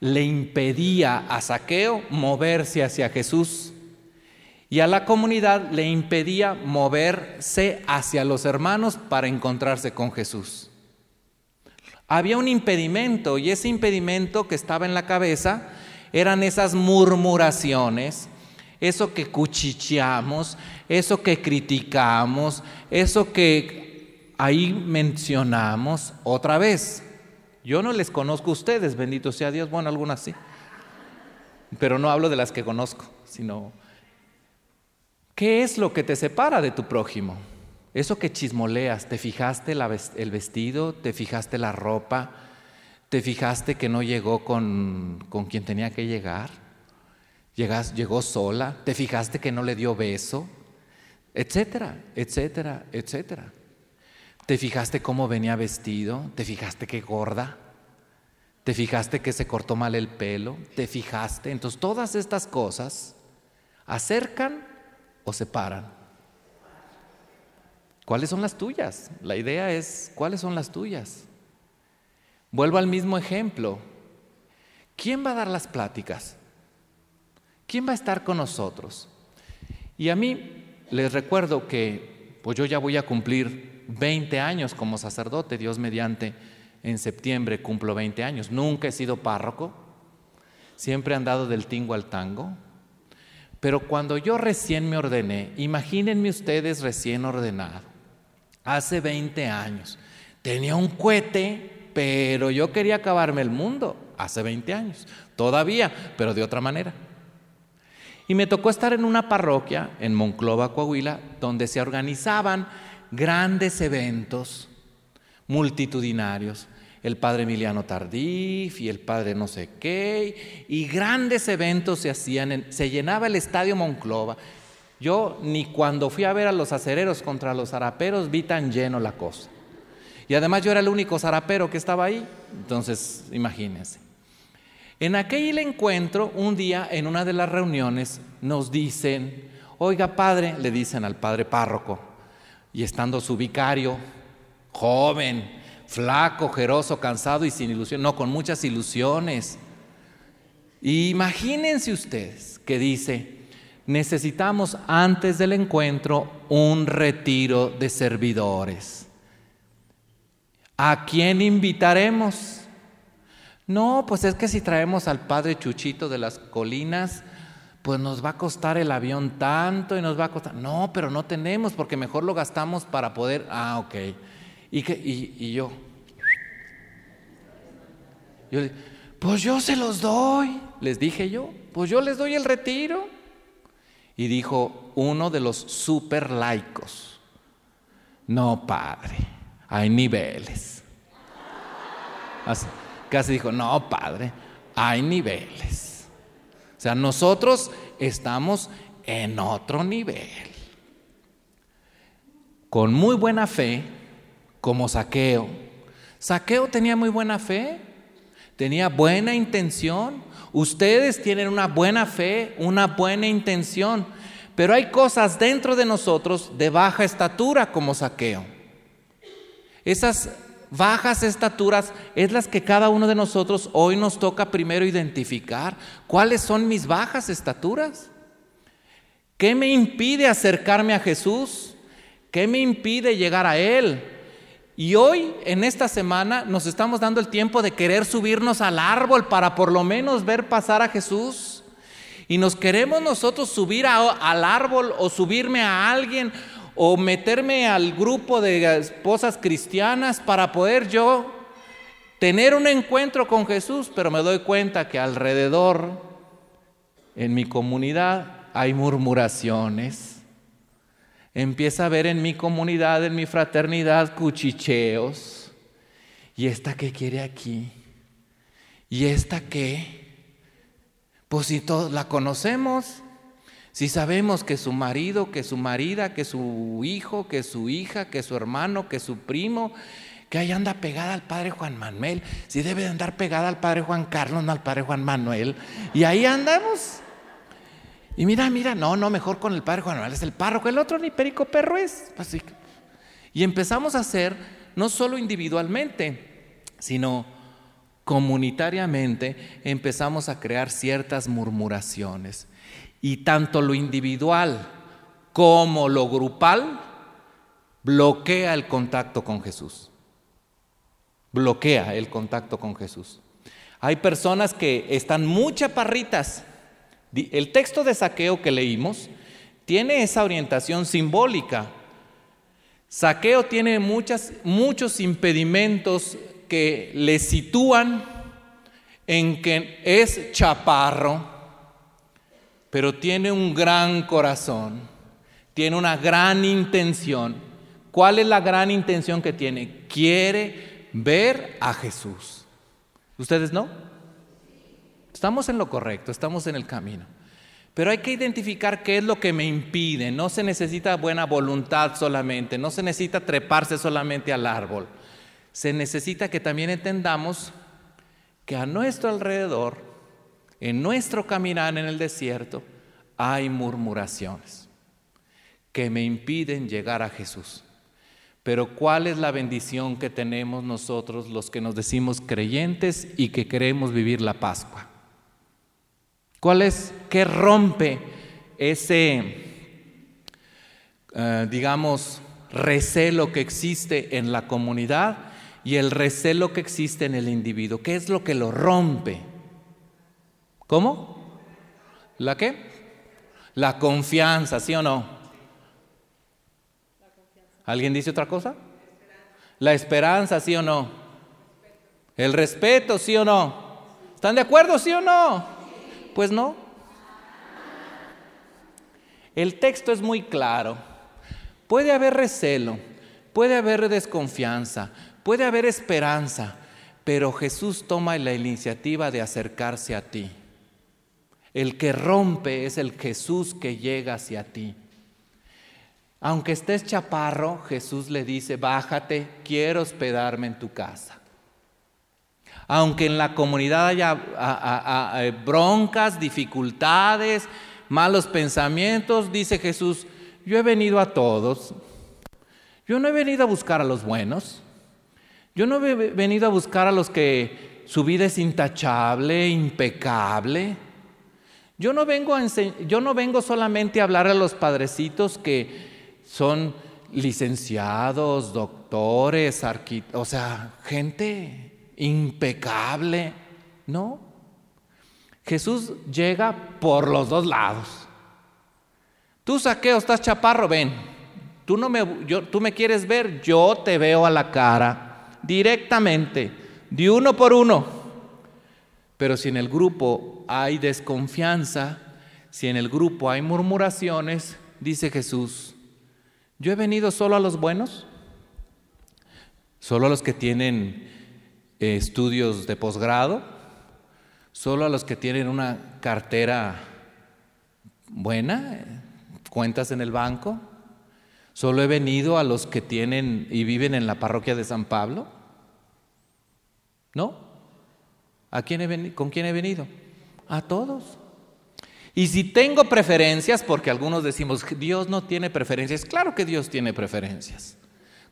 Speaker 3: le impedía a Saqueo moverse hacia Jesús y a la comunidad le impedía moverse hacia los hermanos para encontrarse con Jesús. Había un impedimento y ese impedimento que estaba en la cabeza eran esas murmuraciones eso que cuchicheamos, eso que criticamos, eso que ahí mencionamos otra vez. Yo no les conozco a ustedes, bendito sea Dios, bueno, algunas sí, pero no hablo de las que conozco, sino, ¿qué es lo que te separa de tu prójimo? Eso que chismoleas, ¿te fijaste el vestido? ¿Te fijaste la ropa? ¿Te fijaste que no llegó con, con quien tenía que llegar? Llegas, llegó sola, te fijaste que no le dio beso, etcétera, etcétera, etcétera. ¿Te fijaste cómo venía vestido? ¿Te fijaste que gorda? ¿Te fijaste que se cortó mal el pelo? ¿Te fijaste? Entonces todas estas cosas acercan o separan. ¿Cuáles son las tuyas? La idea es, ¿cuáles son las tuyas? Vuelvo al mismo ejemplo. ¿Quién va a dar las pláticas? ¿Quién va a estar con nosotros? Y a mí les recuerdo que pues yo ya voy a cumplir 20 años como sacerdote, Dios mediante, en septiembre cumplo 20 años. Nunca he sido párroco, siempre he andado del tingo al tango. Pero cuando yo recién me ordené, imagínense ustedes recién ordenado, hace 20 años, tenía un cohete, pero yo quería acabarme el mundo, hace 20 años, todavía, pero de otra manera. Y me tocó estar en una parroquia en Monclova, Coahuila, donde se organizaban grandes eventos multitudinarios, el padre Emiliano Tardif y el padre no sé qué, y grandes eventos se hacían, se llenaba el estadio Monclova. Yo ni cuando fui a ver a los acereros contra los zaraperos vi tan lleno la cosa. Y además yo era el único zarapero que estaba ahí, entonces imagínense. En aquel encuentro, un día en una de las reuniones, nos dicen, oiga padre, le dicen al padre párroco, y estando su vicario, joven, flaco, jeroso, cansado y sin ilusión, no, con muchas ilusiones. imagínense ustedes que dice, necesitamos antes del encuentro un retiro de servidores. ¿A quién invitaremos? No, pues es que si traemos al padre Chuchito de las colinas, pues nos va a costar el avión tanto y nos va a costar. No, pero no tenemos porque mejor lo gastamos para poder. Ah, ok. Y, yo, yo, pues yo se los doy, les dije yo, pues yo les doy el retiro. Y dijo uno de los super laicos, no padre, hay niveles. Casi dijo, no padre, hay niveles. O sea, nosotros estamos en otro nivel. Con muy buena fe, como Saqueo. Saqueo tenía muy buena fe, tenía buena intención. Ustedes tienen una buena fe, una buena intención, pero hay cosas dentro de nosotros de baja estatura como Saqueo. Esas bajas estaturas es las que cada uno de nosotros hoy nos toca primero identificar. ¿Cuáles son mis bajas estaturas? ¿Qué me impide acercarme a Jesús? ¿Qué me impide llegar a Él? Y hoy, en esta semana, nos estamos dando el tiempo de querer subirnos al árbol para por lo menos ver pasar a Jesús. Y nos queremos nosotros subir al árbol o subirme a alguien o meterme al grupo de esposas cristianas para poder yo tener un encuentro con Jesús, pero me doy cuenta que alrededor, en mi comunidad, hay murmuraciones empieza a ver en mi comunidad, en mi fraternidad, cuchicheos. ¿Y esta qué quiere aquí? ¿Y esta qué? Pues si todos la conocemos, si sabemos que su marido, que su marida, que su hijo, que su hija, que su hermano, que su primo, que ahí anda pegada al padre Juan Manuel, si debe de andar pegada al padre Juan Carlos, no al padre Juan Manuel, y ahí andamos. Y mira, mira, no, no, mejor con el padre Juan Manuel, es el párroco, el otro ni perico perro es. Así. Y empezamos a hacer, no solo individualmente, sino comunitariamente, empezamos a crear ciertas murmuraciones. Y tanto lo individual como lo grupal bloquea el contacto con Jesús. Bloquea el contacto con Jesús. Hay personas que están muy chaparritas el texto de saqueo que leímos tiene esa orientación simbólica. Saqueo tiene muchos impedimentos que le sitúan en que es chaparro, pero tiene un gran corazón, tiene una gran intención. ¿Cuál es la gran intención que tiene? Quiere ver a Jesús. ¿Ustedes no? Estamos en lo correcto, estamos en el camino. Pero hay que identificar qué es lo que me impide. No se necesita buena voluntad solamente, no se necesita treparse solamente al árbol. Se necesita que también entendamos que a nuestro alrededor, en nuestro caminar en el desierto, hay murmuraciones que me impiden llegar a Jesús. Pero ¿cuál es la bendición que tenemos nosotros los que nos decimos creyentes y que queremos vivir la Pascua? ¿Cuál es? ¿Qué rompe ese, eh, digamos, recelo que existe en la comunidad y el recelo que existe en el individuo? ¿Qué es lo que lo rompe? ¿Cómo? ¿La qué? La confianza, ¿sí o no? ¿Alguien dice otra cosa? La esperanza, ¿sí o no? El respeto, ¿sí o no? ¿Están de acuerdo, sí o no? Pues no. El texto es muy claro. Puede haber recelo, puede haber desconfianza, puede haber esperanza, pero Jesús toma la iniciativa de acercarse a ti. El que rompe es el Jesús que llega hacia ti. Aunque estés chaparro, Jesús le dice, bájate, quiero hospedarme en tu casa. Aunque en la comunidad haya broncas, dificultades, malos pensamientos, dice Jesús, yo he venido a todos. Yo no he venido a buscar a los buenos. Yo no he venido a buscar a los que su vida es intachable, impecable. Yo no vengo, solamente a hablar a los padrecitos que son licenciados, doctores, arquitectos, o sea, gente impecable. No. Jesús llega por los dos lados. Tú saqueo, estás chaparro, ven. Tú, no me, yo, tú me quieres ver, yo te veo a la cara directamente, de uno por uno. Pero si en el grupo hay desconfianza, si en el grupo hay murmuraciones, dice Jesús, yo he venido solo a los buenos, solo a los que tienen eh, estudios de posgrado, solo a los que tienen una cartera buena, cuentas en el banco, Solo he venido a los que tienen y viven en la parroquia de San Pablo. ¿No? ¿A quién he ¿Con quién he venido? A todos. Y si tengo preferencias, porque algunos decimos, Dios no tiene preferencias, claro que Dios tiene preferencias.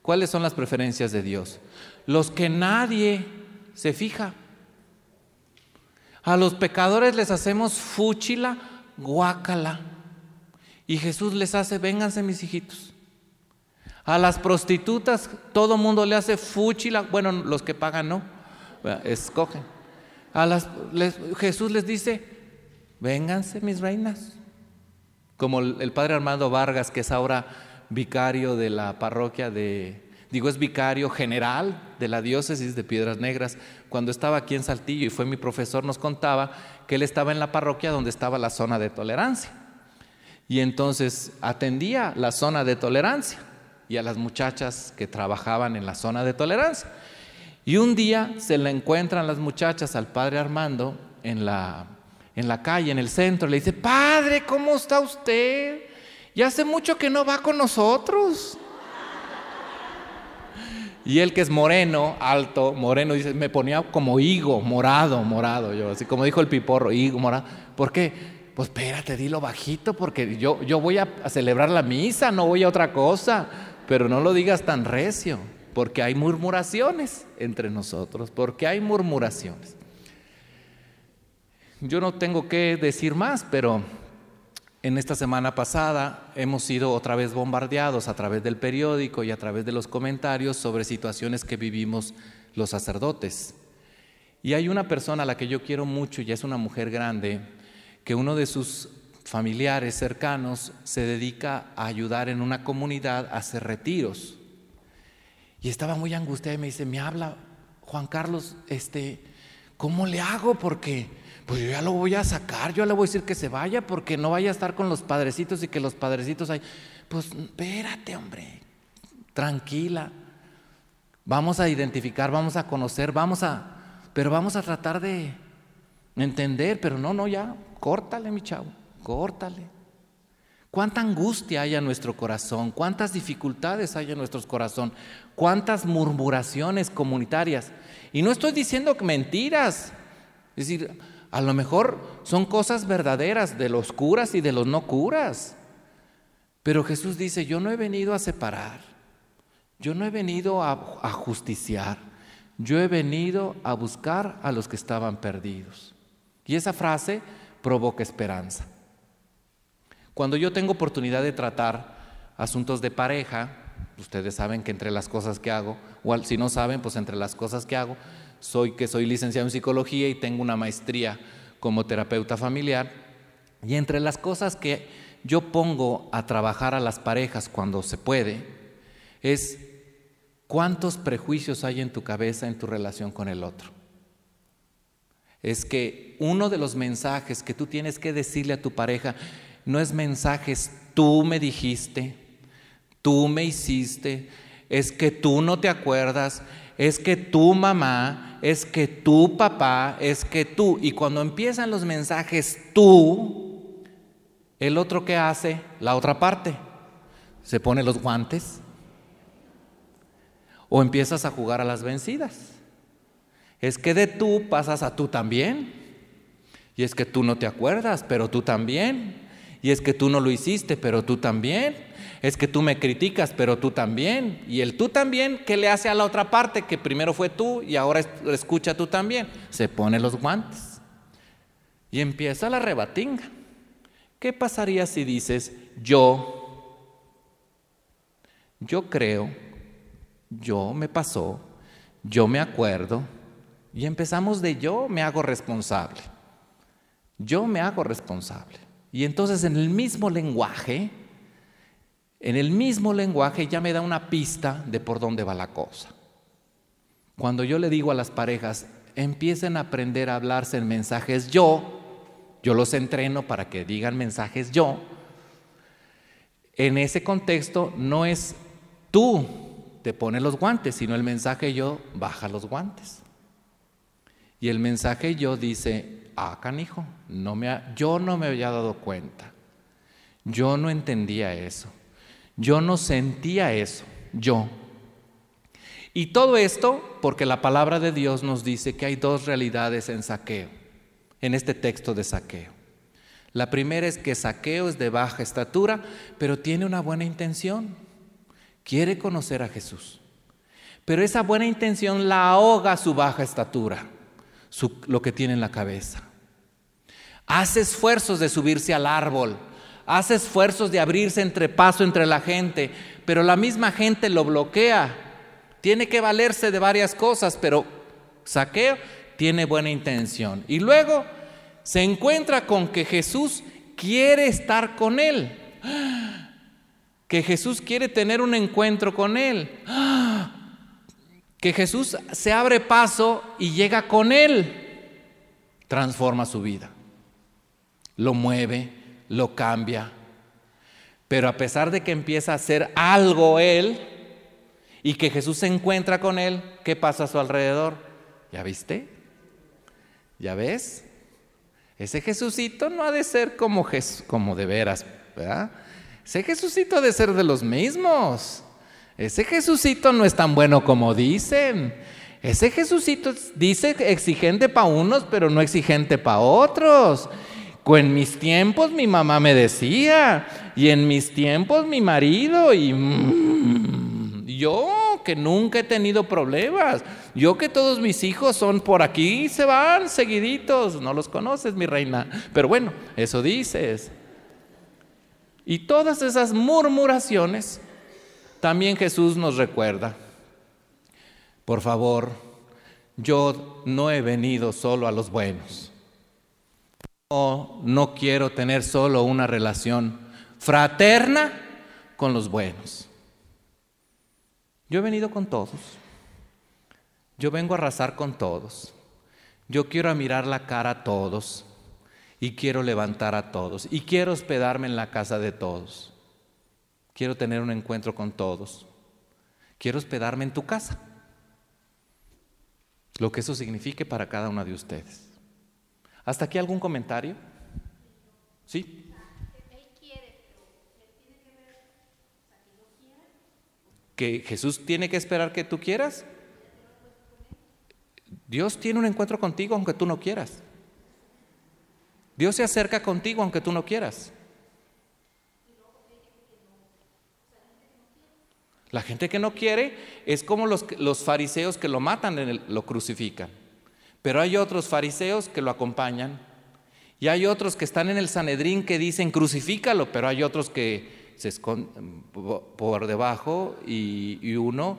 Speaker 3: ¿Cuáles son las preferencias de Dios? Los que nadie se fija. A los pecadores les hacemos fúchila, guácala. Y Jesús les hace, vénganse mis hijitos. A las prostitutas todo mundo le hace fúchila, bueno, los que pagan no, escogen. A las, Jesús les dice, vénganse mis reinas. Como el, padre Armando Vargas, que es ahora vicario de la parroquia de, digo, es vicario general de la diócesis de Piedras Negras. Cuando estaba aquí en Saltillo y fue mi profesor, nos contaba que él estaba en la parroquia donde estaba la zona de tolerancia. Y entonces atendía la zona de tolerancia y a las muchachas que trabajaban en la zona de tolerancia. Y un día se le encuentran las muchachas al padre Armando en la, en la calle, en el centro, le dice, padre, ¿cómo está usted? Ya hace mucho que no va con nosotros. Y él que es moreno, alto, moreno, dice, me ponía como higo, morado, morado, yo, así como dijo el piporro, higo, morado. ¿Por qué? Pues espérate, dilo bajito, porque yo, yo voy a celebrar la misa, no voy a otra cosa pero no lo digas tan recio, porque hay murmuraciones entre nosotros, porque hay murmuraciones. Yo no tengo que decir más, pero en esta semana pasada hemos sido otra vez bombardeados a través del periódico y a través de los comentarios sobre situaciones que vivimos los sacerdotes. Y hay una persona a la que yo quiero mucho, y es una mujer grande, que uno de sus familiares cercanos, se dedica a ayudar en una comunidad a hacer retiros. Y estaba muy angustiada y me dice, me habla Juan Carlos, este, ¿cómo le hago? Porque pues yo ya lo voy a sacar, yo le voy a decir que se vaya porque no vaya a estar con los padrecitos y que los padrecitos hay. Pues espérate, hombre, tranquila. Vamos a identificar, vamos a conocer, vamos a, pero vamos a tratar de entender, pero no, no, ya, córtale, mi chavo. Córtale. Cuánta angustia hay en nuestro corazón, cuántas dificultades hay en nuestro corazón, cuántas murmuraciones comunitarias. Y no estoy diciendo mentiras. Es decir, a lo mejor son cosas verdaderas de los curas y de los no curas. Pero Jesús dice, yo no he venido a separar, yo no he venido a, a justiciar, yo he venido a buscar a los que estaban perdidos. Y esa frase provoca esperanza. Cuando yo tengo oportunidad de tratar asuntos de pareja, ustedes saben que entre las cosas que hago, o si no saben, pues entre las cosas que hago, soy que soy licenciado en psicología y tengo una maestría como terapeuta familiar. Y entre las cosas que yo pongo a trabajar a las parejas cuando se puede, es cuántos prejuicios hay en tu cabeza en tu relación con el otro. Es que uno de los mensajes que tú tienes que decirle a tu pareja no es mensajes, tú me dijiste, tú me hiciste, es que tú no te acuerdas, es que tu mamá, es que tu papá, es que tú. Y cuando empiezan los mensajes tú, el otro que hace, la otra parte, se pone los guantes o empiezas a jugar a las vencidas. Es que de tú pasas a tú también. Y es que tú no te acuerdas, pero tú también. Y es que tú no lo hiciste, pero tú también. Es que tú me criticas, pero tú también. Y el tú también, ¿qué le hace a la otra parte? Que primero fue tú y ahora escucha tú también. Se pone los guantes. Y empieza la rebatinga. ¿Qué pasaría si dices yo? Yo creo, yo me pasó, yo me acuerdo. Y empezamos de yo me hago responsable. Yo me hago responsable. Y entonces en el mismo lenguaje, en el mismo lenguaje ya me da una pista de por dónde va la cosa. Cuando yo le digo a las parejas, empiecen a aprender a hablarse en mensajes yo, yo los entreno para que digan mensajes yo, en ese contexto no es tú te pones los guantes, sino el mensaje yo baja los guantes. Y el mensaje yo dice, ah, canijo, yo no me había dado cuenta. Yo no entendía eso. Yo no sentía eso. Yo. Y todo esto porque la palabra de Dios nos dice que hay dos realidades en saqueo, en este texto de saqueo. La primera es que saqueo es de baja estatura, pero tiene una buena intención. Quiere conocer a Jesús. Pero esa buena intención la ahoga su baja estatura lo que tiene en la cabeza. Hace esfuerzos de subirse al árbol, hace esfuerzos de abrirse entre paso entre la gente, pero la misma gente lo bloquea. Tiene que valerse de varias cosas, pero Saqueo tiene buena intención. Y luego se encuentra con que Jesús quiere estar con él. Que Jesús quiere tener un encuentro con él que Jesús se abre paso y llega con él, transforma su vida, lo mueve, lo cambia. Pero a pesar de que empieza a hacer algo él y que Jesús se encuentra con él, ¿qué pasa a su alrededor? ¿Ya viste? ¿Ya ves? Ese Jesucito no ha de ser como, como de veras, ¿verdad? Ese Jesucito ha de ser de los mismos. Ese Jesucito no es tan bueno como dicen. Ese Jesucito dice exigente para unos, pero no exigente para otros. En mis tiempos mi mamá me decía, y en mis tiempos mi marido, y mm, yo que nunca he tenido problemas, yo que todos mis hijos son por aquí, se van seguiditos, no los conoces mi reina, pero bueno, eso dices. Y todas esas murmuraciones también Jesús nos recuerda, por favor, yo no he venido solo a los buenos. No, quiero tener solo una relación fraterna con los buenos. Yo he venido con todos. Yo vengo a arrasar con todos. Yo quiero mirar la cara a todos y quiero levantar a todos y quiero hospedarme en la casa de todos. Quiero tener un encuentro con todos. Quiero hospedarme en tu casa. Lo que eso signifique para cada una de ustedes. ¿Hasta aquí algún comentario? ¿Sí? ¿Que Jesús tiene que esperar que tú quieras? Dios tiene un encuentro contigo aunque tú no quieras. Dios se acerca contigo aunque tú no quieras. La gente que no quiere es como los, fariseos que lo matan, lo crucifican. Pero hay otros fariseos que lo acompañan. Y hay otros que están en el Sanedrín que dicen crucifícalo, pero hay otros que se esconden por debajo y, uno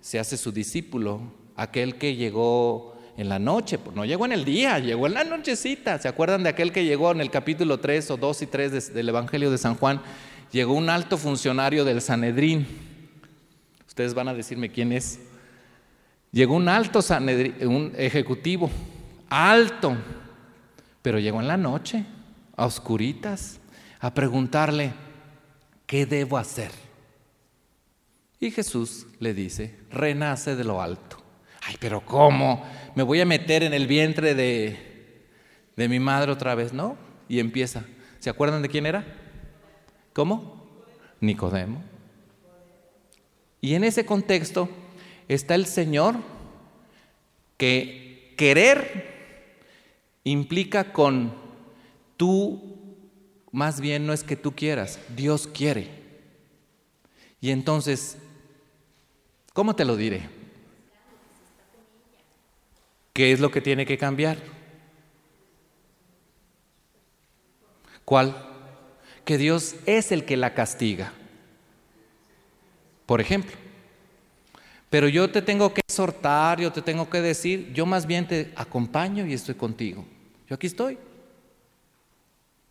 Speaker 3: se hace su discípulo, aquel que llegó en la noche, pues no llegó en el día, llegó en la nochecita. ¿Se acuerdan de aquel que llegó en el capítulo 3 o 2 y 3 del Evangelio de San Juan? Llegó un alto funcionario del Sanedrín Ustedes van a decirme quién es. Llegó un alto un ejecutivo, alto, pero llegó en la noche, a oscuritas, a preguntarle, ¿qué debo hacer? Y Jesús le dice, renace de lo alto. Ay, pero ¿cómo? ¿Me voy a meter en el vientre de, de mi madre otra vez? No. Y empieza. ¿Se acuerdan de quién era? ¿Cómo? Nicodemo. Y en ese contexto está el Señor que querer implica con tú, más bien no es que tú quieras, Dios quiere. Y entonces, ¿cómo te lo diré? ¿Qué es lo que tiene que cambiar? ¿Cuál? Que Dios es el que la castiga. Por ejemplo. Pero yo te tengo que exhortar, yo te tengo que decir, yo más bien te acompaño y estoy contigo. Yo aquí estoy.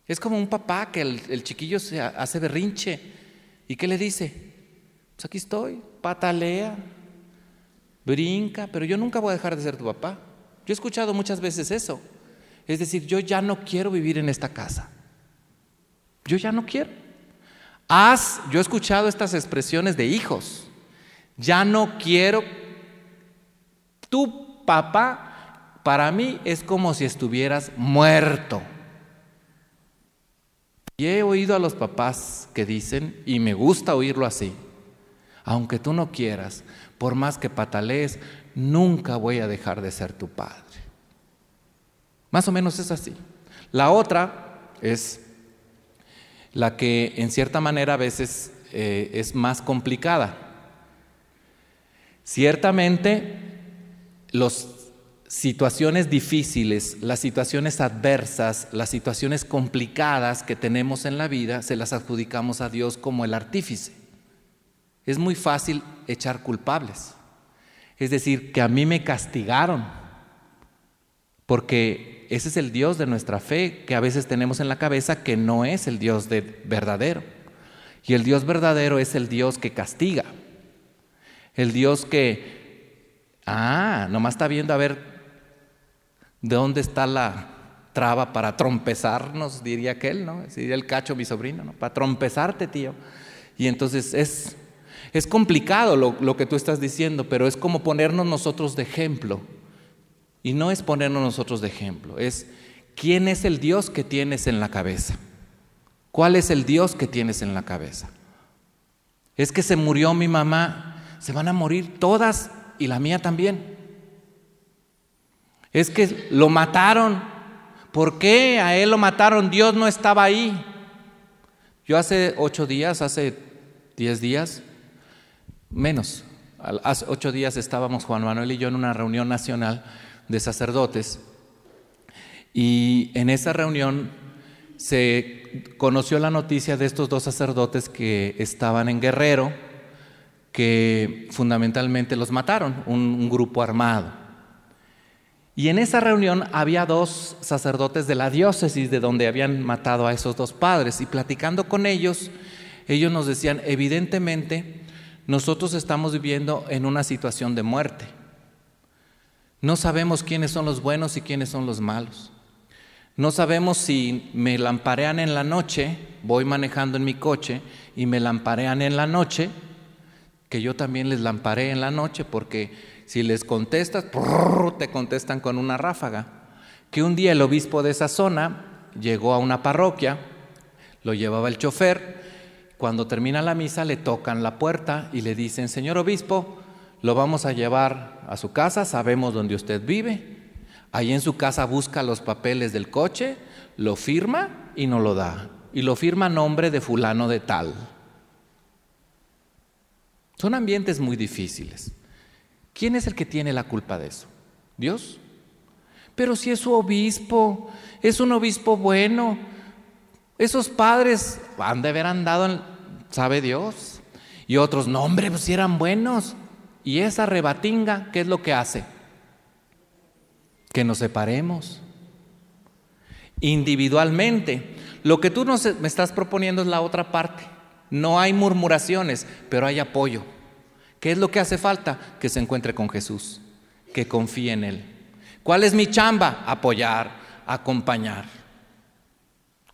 Speaker 3: Es como un papá que el, chiquillo se hace berrinche. ¿Y qué le dice? Pues aquí estoy, patalea, brinca, pero yo nunca voy a dejar de ser tu papá. Yo he escuchado muchas veces eso. Es decir, yo ya no quiero vivir en esta casa. Yo ya no quiero. Haz, yo he escuchado estas expresiones de hijos. Ya no quiero. Tu papá, para mí es como si estuvieras muerto. Y he oído a los papás que dicen, y me gusta oírlo así, aunque tú no quieras, por más que patalees, nunca voy a dejar de ser tu padre. Más o menos es así. La otra es la que en cierta manera a veces eh, es más complicada. Ciertamente, las situaciones difíciles, las situaciones adversas, las situaciones complicadas que tenemos en la vida, se las adjudicamos a Dios como el artífice. Es muy fácil echar culpables. Es decir, que a mí me castigaron, porque ese es el Dios de nuestra fe que a veces tenemos en la cabeza que no es el Dios de verdadero. Y el Dios verdadero es el Dios que castiga. El Dios que, ah, nomás está viendo a ver de dónde está la traba para trompezarnos, diría aquel, ¿no? Diría el cacho, mi sobrino, ¿no? Para trompezarte, tío. Y entonces es, es complicado lo, lo que tú estás diciendo, pero es como ponernos nosotros de ejemplo y no es ponernos nosotros de ejemplo, es quién es el Dios que tienes en la cabeza. ¿Cuál es el Dios que tienes en la cabeza? Es que se murió mi mamá, se van a morir todas y la mía también. Es que lo mataron. ¿Por qué a él lo mataron? Dios no estaba ahí. Yo hace ocho días, hace diez días, menos, hace ocho días estábamos Juan Manuel y yo en una reunión nacional de sacerdotes. Y en esa reunión se conoció la noticia de estos dos sacerdotes que estaban en Guerrero, que fundamentalmente los mataron, un, grupo armado. Y en esa reunión había dos sacerdotes de la diócesis de donde habían matado a esos dos padres. Y platicando con ellos, ellos nos decían, evidentemente, nosotros estamos viviendo en una situación de muerte. No sabemos quiénes son los buenos y quiénes son los malos. No sabemos si me lamparean en la noche, voy manejando en mi coche y me lamparean en la noche, que yo también les lamparé en la noche, porque si les contestas, te contestan con una ráfaga. Que un día el obispo de esa zona llegó a una parroquia, lo llevaba el chofer, cuando termina la misa le tocan la puerta y le dicen, señor obispo, lo vamos a llevar a su casa, sabemos dónde usted vive. Ahí en su casa busca los papeles del coche, lo firma y no lo da. Y lo firma a nombre de fulano de tal. Son ambientes muy difíciles. ¿Quién es el que tiene la culpa de eso? ¿Dios? Pero si es su obispo, es un obispo bueno, esos padres han de haber andado, sabe Dios. Y otros, no hombre, pues si eran buenos. Y esa rebatinga, ¿qué es lo que hace? Que nos separemos individualmente. Lo que tú me estás proponiendo es la otra parte. No hay murmuraciones, pero hay apoyo. ¿Qué es lo que hace falta? Que se encuentre con Jesús, que confíe en Él. ¿Cuál es mi chamba? Apoyar, acompañar.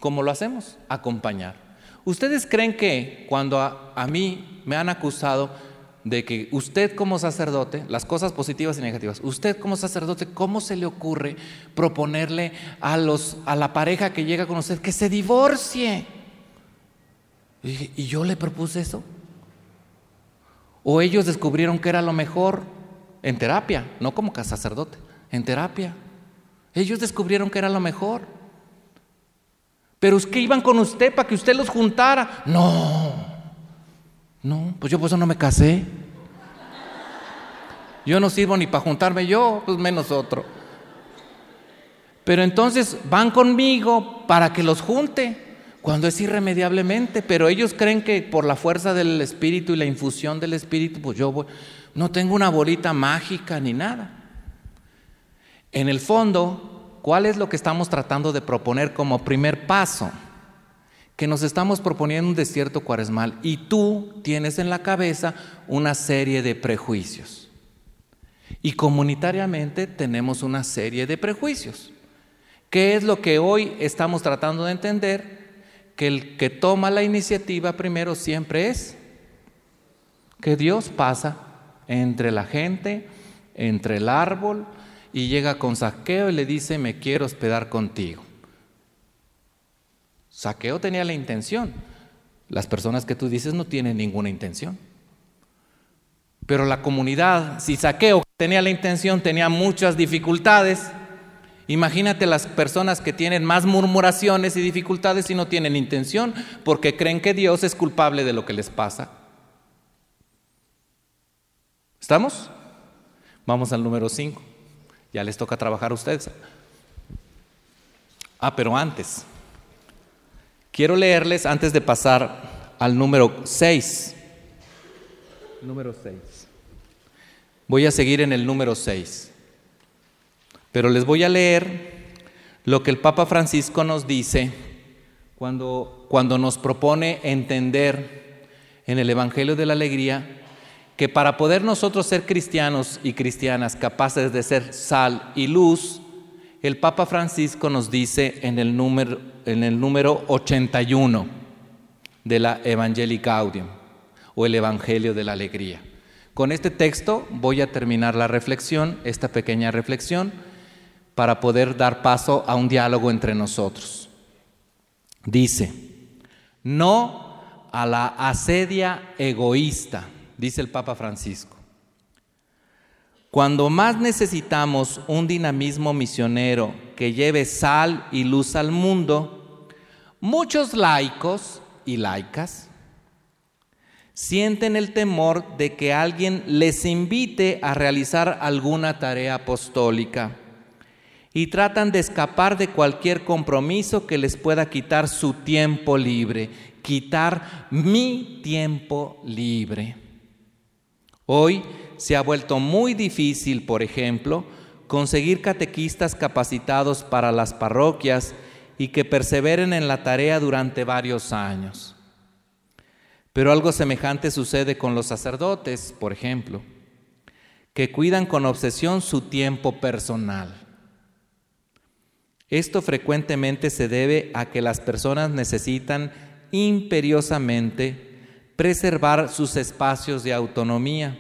Speaker 3: ¿Cómo lo hacemos? Acompañar. ¿Ustedes creen que cuando a, mí me han acusado de que usted como sacerdote, las cosas positivas y negativas, usted como sacerdote, ¿cómo se le ocurre proponerle a, los, a la pareja que llega con usted que se divorcie? Y, yo le propuse eso. O ellos descubrieron que era lo mejor en terapia, no como sacerdote, en terapia. Ellos descubrieron que era lo mejor. Pero es que iban con usted para que usted los juntara. No, no, pues yo por eso no me casé. Yo no sirvo ni para juntarme yo, pues menos otro. Pero entonces van conmigo para que los junte, cuando es irremediablemente, pero ellos creen que por la fuerza del Espíritu y la infusión del Espíritu, pues yo voy, no tengo una bolita mágica ni nada. En el fondo, ¿cuál es lo que estamos tratando de proponer como primer paso? Que nos estamos proponiendo un desierto cuaresmal y tú tienes en la cabeza una serie de prejuicios. Y comunitariamente tenemos una serie de prejuicios. ¿Qué es lo que hoy estamos tratando de entender? Que el que toma la iniciativa primero siempre es que Dios pasa entre la gente, entre el árbol, y llega con Saqueo y le dice, me quiero hospedar contigo. Saqueo tenía la intención. Las personas que tú dices no tienen ninguna intención. Pero la comunidad, si Saqueo tenía la intención, tenía muchas dificultades. Imagínate las personas que tienen más murmuraciones y dificultades y no tienen intención porque creen que Dios es culpable de lo que les pasa. ¿Estamos? Vamos al número 5. Ya les toca trabajar a ustedes. Ah, pero antes, quiero leerles antes de pasar al número 6. Número 6. Voy a seguir en el número 6. Pero les voy a leer lo que el Papa Francisco nos dice cuando, cuando nos propone entender en el Evangelio de la Alegría que para poder nosotros ser cristianos y cristianas capaces de ser sal y luz, el Papa Francisco nos dice en el número, en el número 81 de la Evangelii Gaudium o el Evangelio de la Alegría. Con este texto voy a terminar la reflexión, esta pequeña reflexión, para poder dar paso a un diálogo entre nosotros. Dice, no a la asedia egoísta dice el Papa Francisco. Cuando más necesitamos un dinamismo misionero que lleve sal y luz al mundo, muchos laicos y laicas sienten el temor de que alguien les invite a realizar alguna tarea apostólica y tratan de escapar de cualquier compromiso que les pueda quitar su tiempo libre, quitar mi tiempo libre. Hoy se ha vuelto muy difícil, por ejemplo, conseguir catequistas capacitados para las parroquias y que perseveren en la tarea durante varios años. Pero algo semejante sucede con los sacerdotes, por ejemplo, que cuidan con obsesión su tiempo personal. Esto frecuentemente se debe a que las personas necesitan imperiosamente preservar sus espacios de autonomía,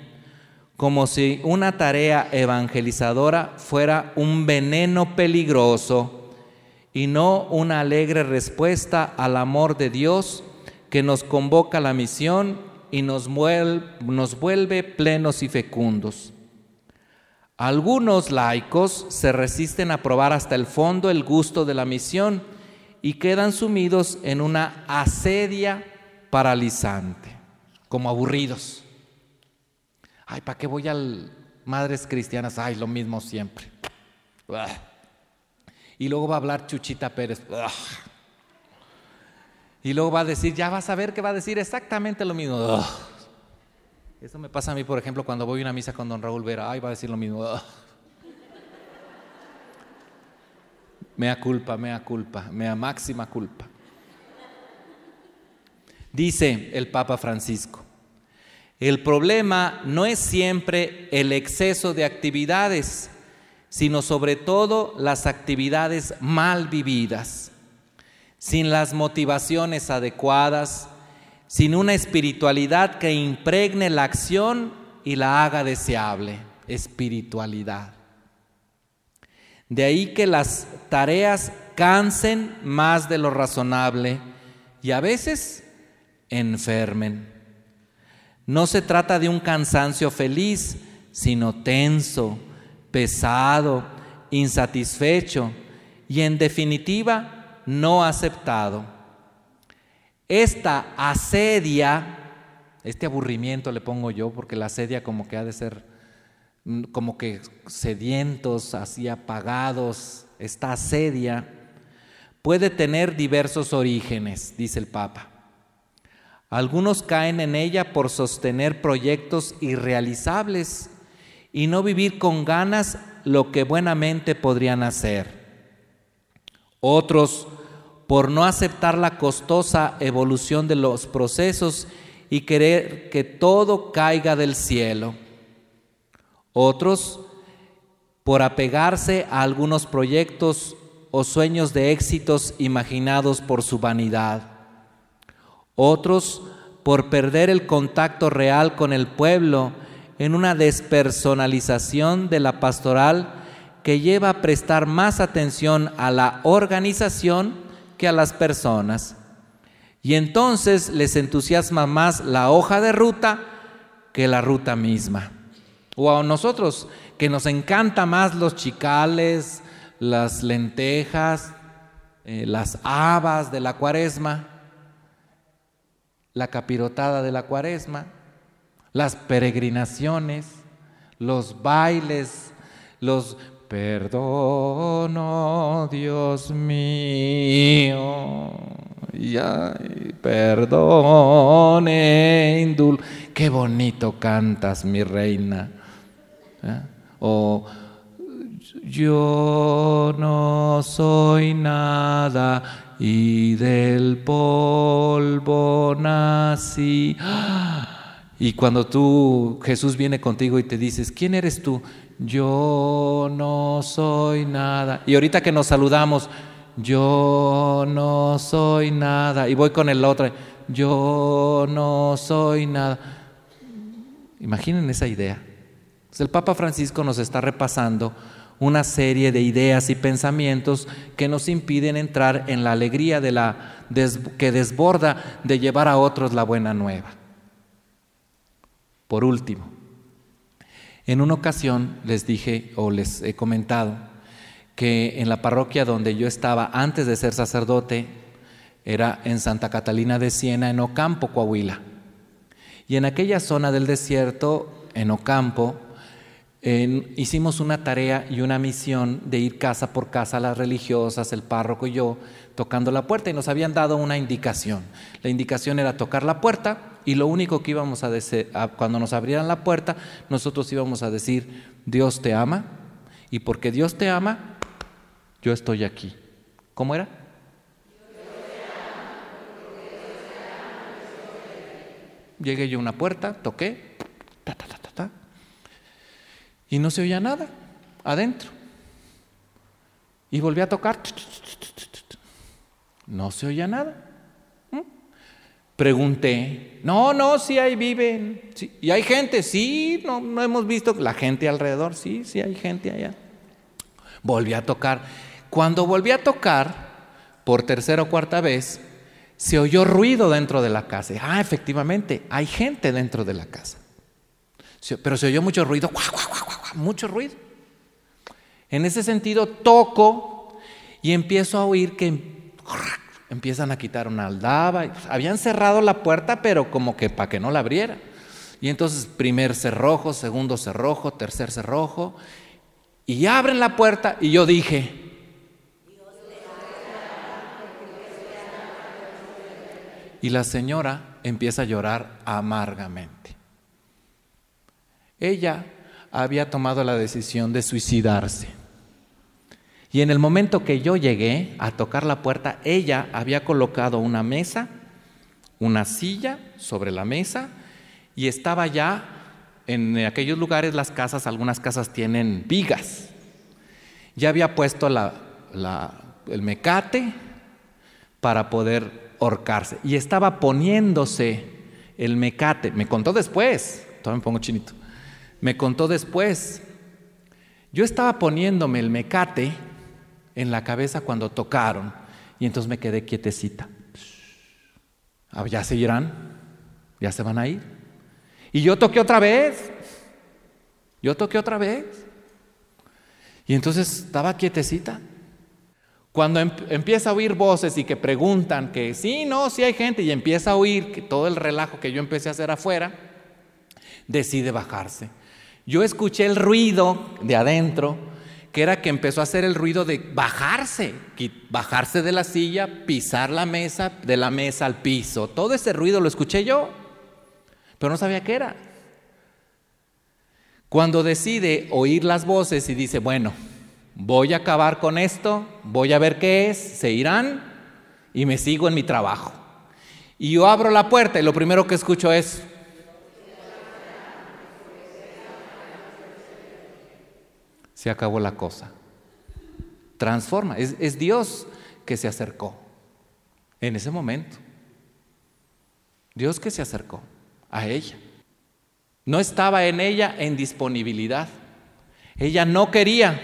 Speaker 3: como si una tarea evangelizadora fuera un veneno peligroso y no una alegre respuesta al amor de Dios que nos convoca a la misión y nos vuelve, plenos y fecundos. Algunos laicos se resisten a probar hasta el fondo el gusto de la misión y quedan sumidos en una asedia paralizante, como aburridos. Ay, ¿para qué voy al Madres Cristianas? Ay, lo mismo siempre. Y luego va a hablar Chuchita Pérez. Y luego va a decir, ya vas a ver que va a decir exactamente lo mismo. Eso me pasa a mí, por ejemplo, cuando voy a una misa con don Raúl Vera. Ay, va a decir lo mismo. Mea culpa, mea culpa, mea máxima culpa. Dice el Papa Francisco, el problema no es siempre el exceso de actividades, sino sobre todo las actividades mal vividas, sin las motivaciones adecuadas, sin una espiritualidad que impregne la acción y la haga deseable. Espiritualidad. De ahí que las tareas cansen más de lo razonable y a veces enfermen. No se trata de un cansancio feliz, sino tenso, pesado, insatisfecho y en definitiva no aceptado. Esta asedia, este aburrimiento le pongo yo, porque la asedia como que ha de ser mm, como que sedientos, así apagados, esta asedia puede tener diversos orígenes, dice el Papa. Algunos caen en ella por sostener proyectos irrealizables y no vivir con ganas lo que buenamente podrían hacer. Otros por no aceptar la costosa evolución de los procesos y querer que todo caiga del cielo. Otros por apegarse a algunos proyectos o sueños de éxitos imaginados por su vanidad. Otros por perder el contacto real con el pueblo en una despersonalización de la pastoral que lleva a prestar más atención a la organización que a las personas. Y entonces les entusiasma más la hoja de ruta que la ruta misma. O a nosotros, que nos encanta más los chicales, las lentejas, eh, las habas de la cuaresma, la capirotada de la cuaresma, las peregrinaciones, los bailes, los perdono, Dios mío, y ay, perdone, indul. Qué bonito cantas, mi reina. ¿Eh? O yo no soy nada y del polvo nací. ¡Ah! Y cuando tú, Jesús viene contigo y te dices, ¿quién eres tú? Yo no soy nada. Y ahorita que nos saludamos, yo no soy nada. Y voy con el otro, yo no soy nada. Imaginen esa idea. el Papa Francisco nos está repasando una serie de ideas y pensamientos que nos impiden entrar en la alegría de la que desborda de llevar a otros la buena nueva. Por último, en una ocasión les dije o les he comentado que en la parroquia donde yo estaba antes de ser sacerdote era en Santa Catalina de Siena, en Ocampo, Coahuila. Y en aquella zona del desierto, en Ocampo, hicimos una tarea y una misión de ir casa por casa a las religiosas, el párroco y yo, tocando la puerta y nos habían dado una indicación. La indicación era tocar la puerta y lo único que íbamos a decir, cuando nos abrieran la puerta, nosotros íbamos a decir, Dios te ama y porque Dios te ama, yo estoy aquí. ¿Cómo era? Llegué yo a una puerta, toqué, ta, ta, ta, ta, y no se oía nada adentro. Y volví a tocar, no se oía nada. Pregunté, no, no, sí ahí viven. ¿Y hay gente? Sí, no, no hemos visto la gente alrededor. Sí, sí hay gente allá. Volví a tocar. Cuando volví a tocar, por tercera o cuarta vez, se oyó ruido dentro de la casa. Ah, efectivamente, hay gente dentro de la casa. Pero se oyó mucho ruido, mucho ruido. En ese sentido, toco y empiezo a oír que empiezan a quitar una aldaba. Habían cerrado la puerta, pero como que para que no la abriera. Y entonces, primer cerrojo, segundo cerrojo, tercer cerrojo. Y abren la puerta y yo dije, y la señora empieza a llorar amargamente. Ella había tomado la decisión de suicidarse. Y en el momento que yo llegué a tocar la puerta, ella había colocado una mesa, una silla sobre la mesa y estaba ya en aquellos lugares las casas, algunas casas tienen vigas. Ya había puesto el mecate para poder ahorcarse. Y estaba poniéndose el mecate. Me contó después, todavía me pongo chinito. Me contó después. Yo estaba poniéndome el mecate en la cabeza cuando tocaron y entonces me quedé quietecita. Ah, ¿Ya se irán? ¿Ya se van a ir? Y yo toqué otra vez. Yo toqué otra vez. Y entonces estaba quietecita. Cuando em- empieza a oír voces y que preguntan que sí, no, sí hay gente y empieza a oír que todo el relajo que yo empecé a hacer afuera, decide bajarse. Yo escuché el ruido de adentro, que era que empezó a hacer el ruido de bajarse, bajarse de la silla, pisar la mesa, de la mesa al piso. Todo ese ruido lo escuché yo, pero no sabía qué era. Cuando decide oír las voces y dice, bueno, voy a acabar con esto, voy a ver qué es, se irán y me sigo en mi trabajo. Y yo abro la puerta y lo primero que escucho es, se acabó la cosa. Transforma, es, es Dios que se acercó en ese momento. Dios que se acercó a ella. No estaba en ella en disponibilidad. Ella no quería,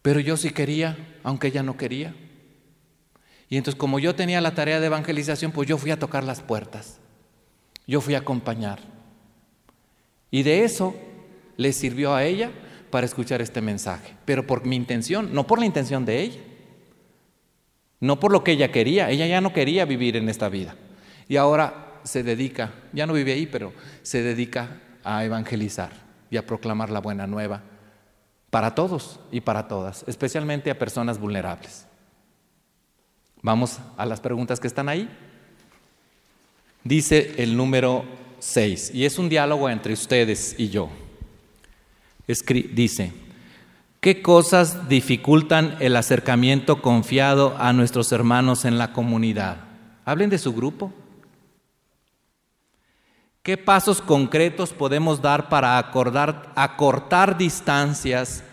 Speaker 3: pero yo sí quería, aunque ella no quería. Y entonces como yo tenía la tarea de evangelización, pues yo fui a tocar las puertas. Yo fui a acompañar. Y de eso le sirvió a ella para escuchar este mensaje, pero por mi intención, no por la intención de ella. No por lo que ella quería, ella ya no quería vivir en esta vida. Y ahora se dedica, ya no vive ahí, pero se dedica a evangelizar y a proclamar la buena nueva para todos y para todas, especialmente a personas vulnerables. Vamos a las preguntas que están ahí. Dice el número 6, y es un diálogo entre ustedes y yo. Dice, ¿qué cosas dificultan el acercamiento confiado a nuestros hermanos en la comunidad? Hablen de su grupo. ¿Qué pasos concretos podemos dar para acordar, acortar distancias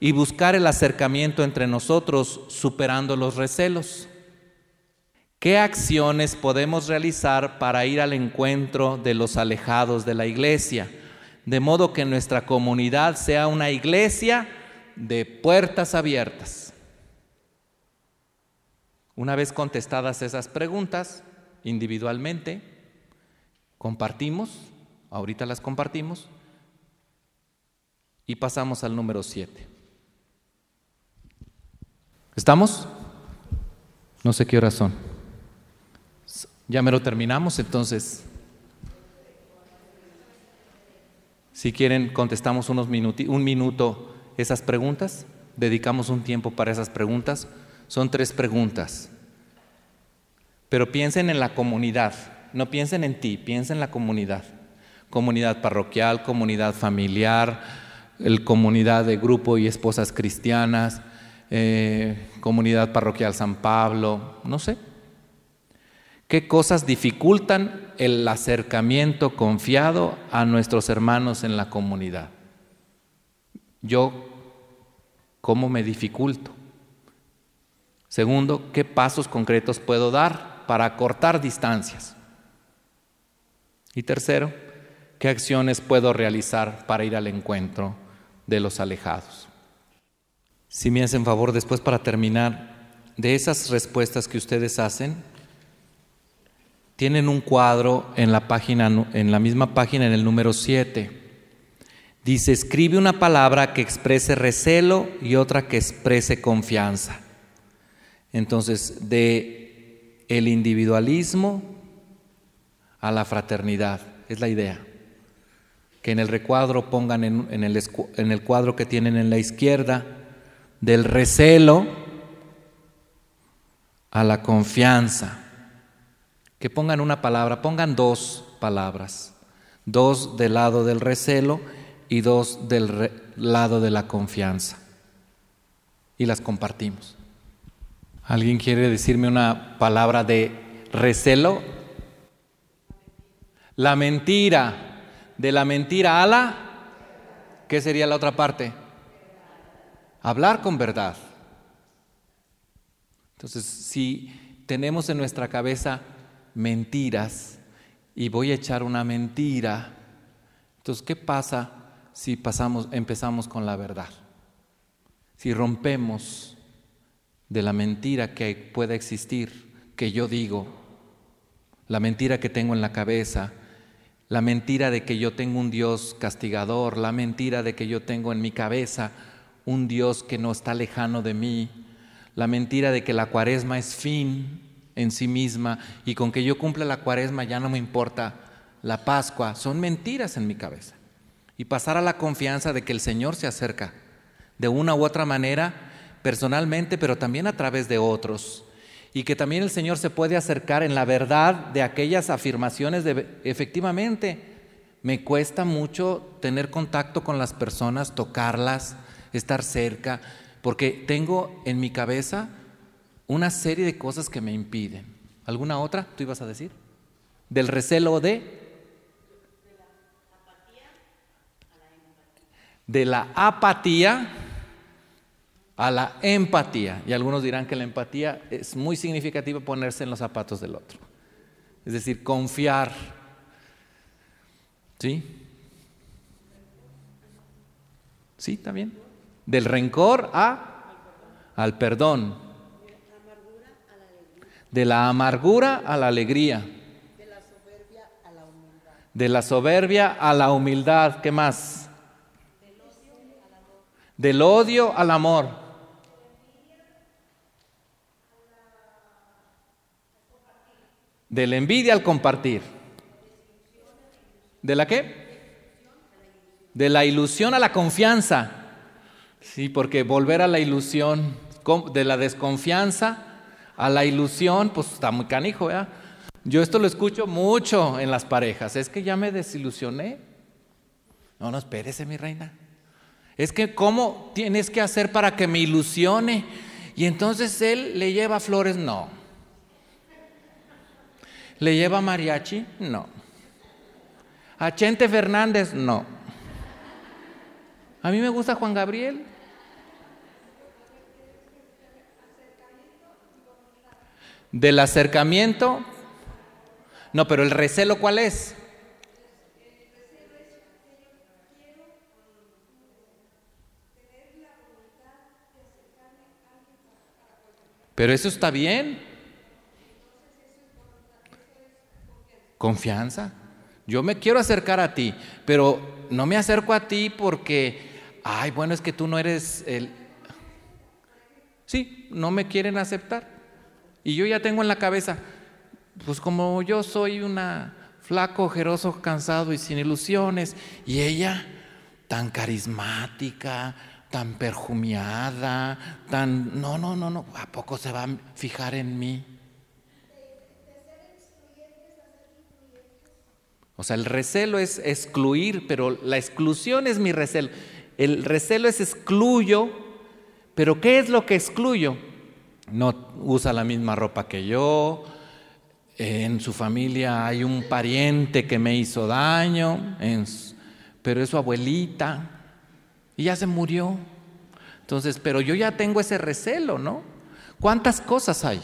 Speaker 3: y buscar el acercamiento entre nosotros superando los recelos? ¿Qué acciones podemos realizar para ir al encuentro de los alejados de la iglesia? De modo que nuestra comunidad sea una iglesia de puertas abiertas. Una vez contestadas esas preguntas individualmente, compartimos, ahorita las compartimos, y pasamos al número 7. ¿Estamos? No sé qué horas son. Ya me lo terminamos, entonces. Si quieren, contestamos unos un minuto esas preguntas. Dedicamos un tiempo para esas preguntas. Son tres preguntas. Pero piensen en la comunidad. No piensen en ti, piensen en la comunidad. Comunidad parroquial, comunidad familiar, el comunidad de grupo y esposas cristianas, eh, comunidad parroquial San Pablo, no sé. ¿Qué cosas dificultan el acercamiento confiado a nuestros hermanos en la comunidad? Yo, ¿cómo me dificulto? Segundo, ¿qué pasos concretos puedo dar para acortar distancias? Y tercero, ¿qué acciones puedo realizar para ir al encuentro de los alejados? Si me hacen favor después para terminar, de esas respuestas que ustedes hacen, tienen un cuadro en la página en la misma página en el número 7. Dice, escribe una palabra que exprese recelo y otra que exprese confianza. Entonces, de el individualismo a la fraternidad, es la idea. Que en el recuadro pongan en, el cuadro que tienen en la izquierda, del recelo a la confianza. Que pongan una palabra, pongan dos palabras, dos del lado del recelo y dos del lado de la confianza. Y las compartimos. ¿Alguien quiere decirme una palabra de recelo? La mentira. De la mentira a la... ¿Qué sería la otra parte? Hablar con verdad. Entonces, si tenemos en nuestra cabeza mentiras y voy a echar una mentira. Entonces, ¿qué pasa si pasamos, empezamos con la verdad? Si rompemos de la mentira que pueda existir, que yo digo, la mentira que tengo en la cabeza, la mentira de que yo tengo un Dios castigador, la mentira de que yo tengo en mi cabeza un Dios que no está lejano de mí, la mentira de que la cuaresma es fin en sí misma y con que yo cumpla la cuaresma ya no me importa la Pascua, son mentiras en mi cabeza. Y pasar a la confianza de que el Señor se acerca de una u otra manera, personalmente, pero también a través de otros. Y que también el Señor se puede acercar en la verdad de aquellas afirmaciones de efectivamente, me cuesta mucho tener contacto con las personas, tocarlas, estar cerca, porque tengo en mi cabeza una serie de cosas que me impiden. ¿Alguna otra? ¿Tú ibas a decir? Del recelo de... De la apatía a la empatía. Y algunos dirán que la empatía es muy significativa ponerse en los zapatos del otro. Es decir, confiar. ¿Sí? ¿Sí? ¿También? Del rencor a, al perdón. De la amargura a la alegría. De la soberbia a la humildad. De la soberbia a la humildad. ¿Qué más? Del odio al amor. De la envidia al compartir. ¿De la qué? De la ilusión a la confianza. Sí, porque volver a la ilusión, de la desconfianza a la ilusión, pues está muy canijo, ¿verdad? Yo esto lo escucho mucho en las parejas. Es que ya me desilusioné. No, no, espérese, mi reina. Es que, ¿cómo tienes que hacer para que me ilusione? Y entonces él le lleva flores, no. ¿Le lleva mariachi? No. ¿A Chente Fernández? No. A mí me gusta Juan Gabriel. Del acercamiento. No, pero el recelo ¿cuál es? Pero eso está bien. Confianza. Yo me quiero acercar a ti, pero no me acerco a ti porque, ay, bueno, es que tú no eres el... Sí, no me quieren aceptar. Y yo ya tengo en la cabeza, pues como yo soy una flaco, ojeroso, cansado y sin ilusiones, y ella tan carismática, tan perfumiada, tan... No, no, no, no, ¿a poco se va a fijar en mí? O sea, el recelo es excluir, pero la exclusión es mi recelo. El recelo es excluyo, pero ¿qué es lo que excluyo? No usa la misma ropa que yo, en su familia hay un pariente que me hizo daño, pero es su abuelita y ya se murió. Entonces, pero yo ya tengo ese recelo, ¿no? ¿Cuántas cosas hay?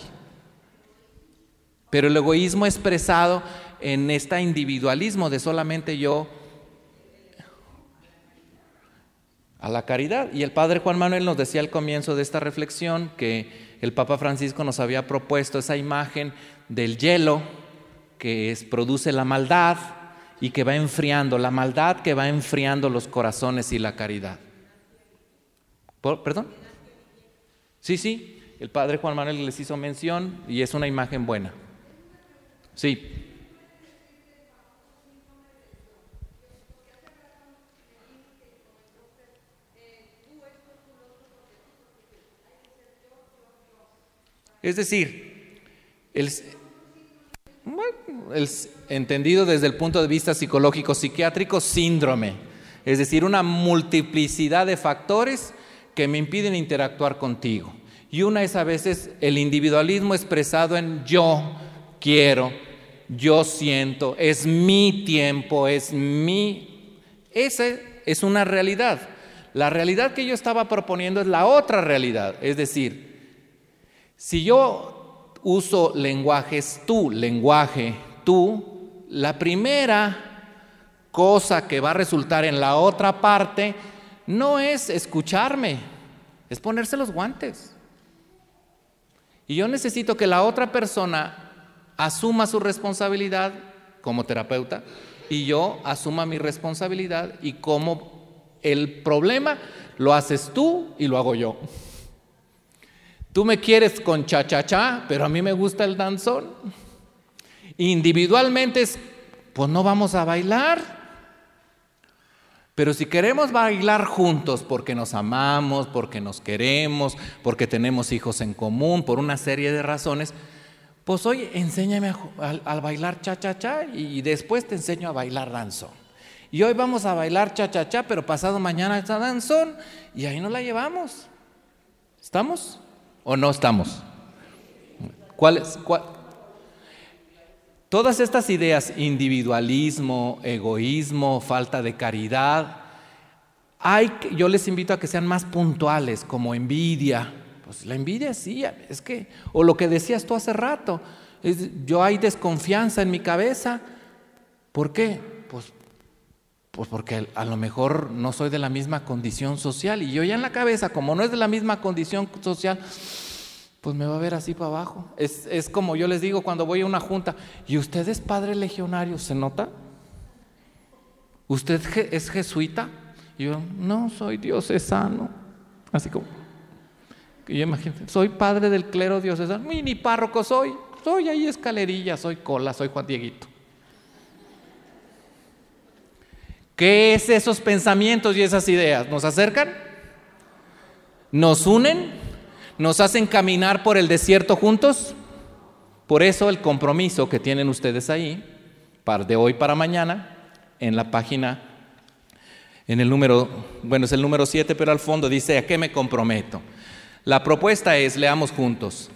Speaker 3: Pero el egoísmo expresado en este individualismo de solamente yo a la caridad. Y el padre Juan Manuel nos decía al comienzo de esta reflexión que el Papa Francisco nos había propuesto esa imagen del hielo que es, produce la maldad y que va enfriando, la maldad que va enfriando los corazones y la caridad. ¿Perdón? Sí, sí, el padre Juan Manuel les hizo mención y es una imagen buena. Sí. Es decir, el, entendido desde el punto de vista psicológico psiquiátrico, síndrome, es decir, una multiplicidad de factores que me impiden interactuar contigo. Y una es a veces el individualismo expresado en yo quiero, yo siento, es mi tiempo, es mi... Esa es una realidad. La realidad que yo estaba proponiendo es la otra realidad, es decir, si yo uso lenguajes tú, lenguaje tú, la primera cosa que va a resultar en la otra parte no es escucharme, es ponerse los guantes. Y yo necesito que la otra persona asuma su responsabilidad como terapeuta y yo asuma mi responsabilidad y como el problema lo haces tú y lo hago yo. Tú me quieres con cha-cha-cha, pero a mí me gusta el danzón. Individualmente es, pues no vamos a bailar. Pero si queremos bailar juntos porque nos amamos, porque nos queremos, porque tenemos hijos en común, por una serie de razones, pues hoy enséñame a, bailar cha-cha-cha y después te enseño a bailar danzón. Y hoy vamos a bailar cha-cha-cha, pero pasado mañana está danzón y ahí nos la llevamos. ¿Estamos o no estamos? ¿Cuál es? Todas estas ideas, individualismo, egoísmo, falta de caridad, hay, yo les invito a que sean más puntuales, como envidia. Pues la envidia sí, es que, o lo que decías tú hace rato, yo hay desconfianza en mi cabeza. ¿Por qué? Pues, porque a lo mejor no soy de la misma condición social y yo ya en la cabeza, como no es de la misma condición social, pues me va a ver así para abajo. Es, como yo les digo cuando voy a una junta, ¿y usted es padre legionario? ¿Se nota? ¿Usted es jesuita? Y yo, no, soy diocesano. Así como, yo imagino, soy padre del clero diocesano. Ni párroco soy, soy ahí escalerilla, soy cola, soy Juan Dieguito. ¿Qué es esos pensamientos y esas ideas? ¿Nos acercan? ¿Nos unen? nos hacen caminar por el desierto juntos. Por eso el compromiso que tienen ustedes ahí, de hoy para mañana, en la página, en el número, bueno, es el número 7, pero al fondo dice, ¿a qué me comprometo? La propuesta es, leamos juntos.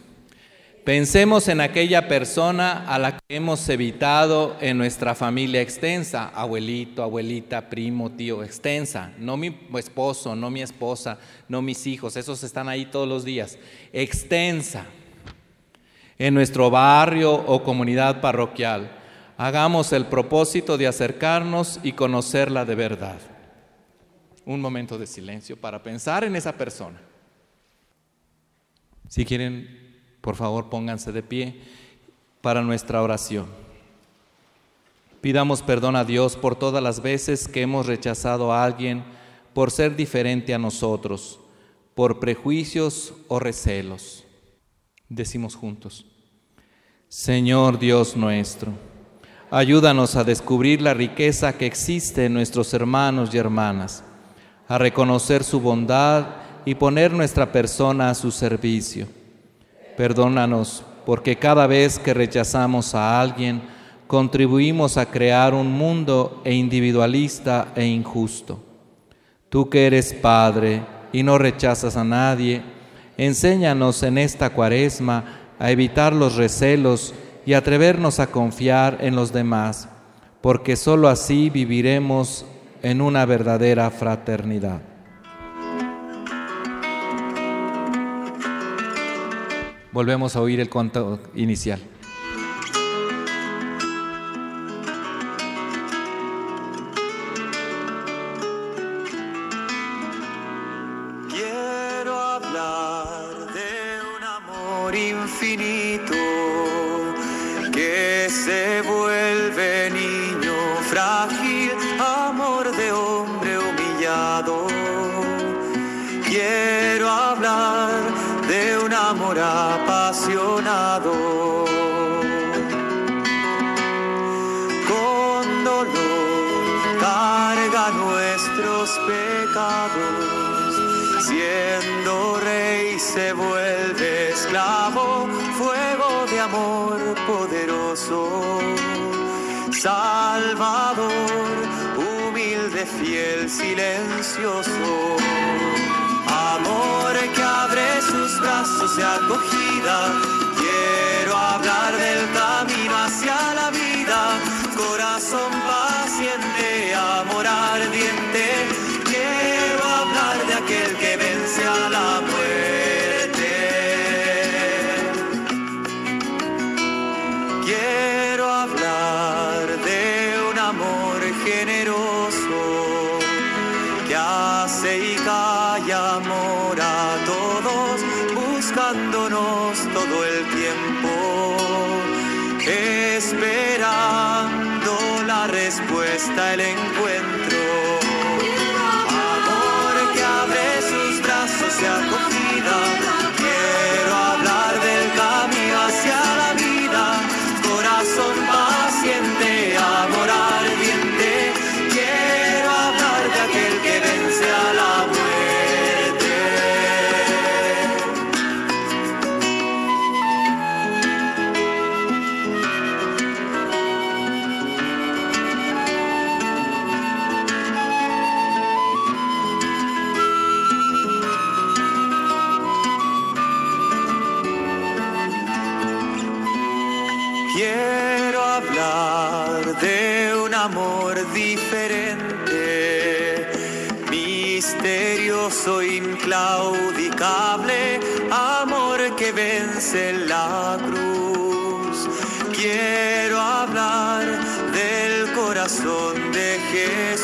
Speaker 3: Pensemos en aquella persona a la que hemos evitado en nuestra familia extensa, abuelito, abuelita, primo, tío, extensa, no mi esposo, no mi esposa, no mis hijos, esos están ahí todos los días, extensa, en nuestro barrio o comunidad parroquial. Hagamos el propósito de acercarnos y conocerla de verdad. Un momento de silencio para pensar en esa persona. Si quieren por favor, pónganse de pie para nuestra oración. Pidamos perdón a Dios por todas las veces que hemos rechazado a alguien por ser diferente a nosotros, por prejuicios o recelos. Decimos juntos, Señor Dios nuestro, ayúdanos a descubrir la riqueza que existe en nuestros hermanos y hermanas, a reconocer su bondad y poner nuestra persona a su servicio Perdónanos porque cada vez que rechazamos a alguien, contribuimos a crear un mundo e individualista e injusto. Tú que eres Padre y no rechazas a nadie, enséñanos en esta cuaresma a evitar los recelos y atrevernos a confiar en los demás, porque sólo así viviremos en una verdadera fraternidad. Volvemos a oír el cuento inicial.
Speaker 4: Brazos de todo el tiempo, esperando la respuesta, el encuentro. Amor que abre sus brazos y acogida, misterioso, inclaudicable, amor que vence la cruz. Quiero hablar del corazón de Jesús.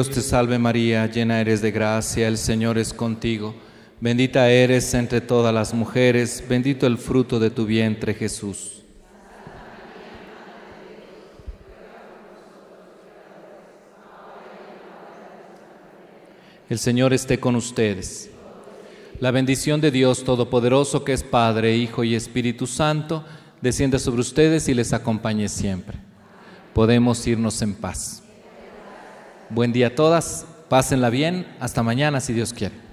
Speaker 3: Dios te salve María, llena eres de gracia, el Señor es contigo. Bendita eres entre todas las mujeres, bendito el fruto de tu vientre Jesús. El Señor esté con ustedes. La bendición de Dios Todopoderoso, que es Padre, Hijo y Espíritu Santo, descienda sobre ustedes y les acompañe siempre. Podemos irnos en paz. Buen día a todas, pásenla bien, hasta mañana si Dios quiere.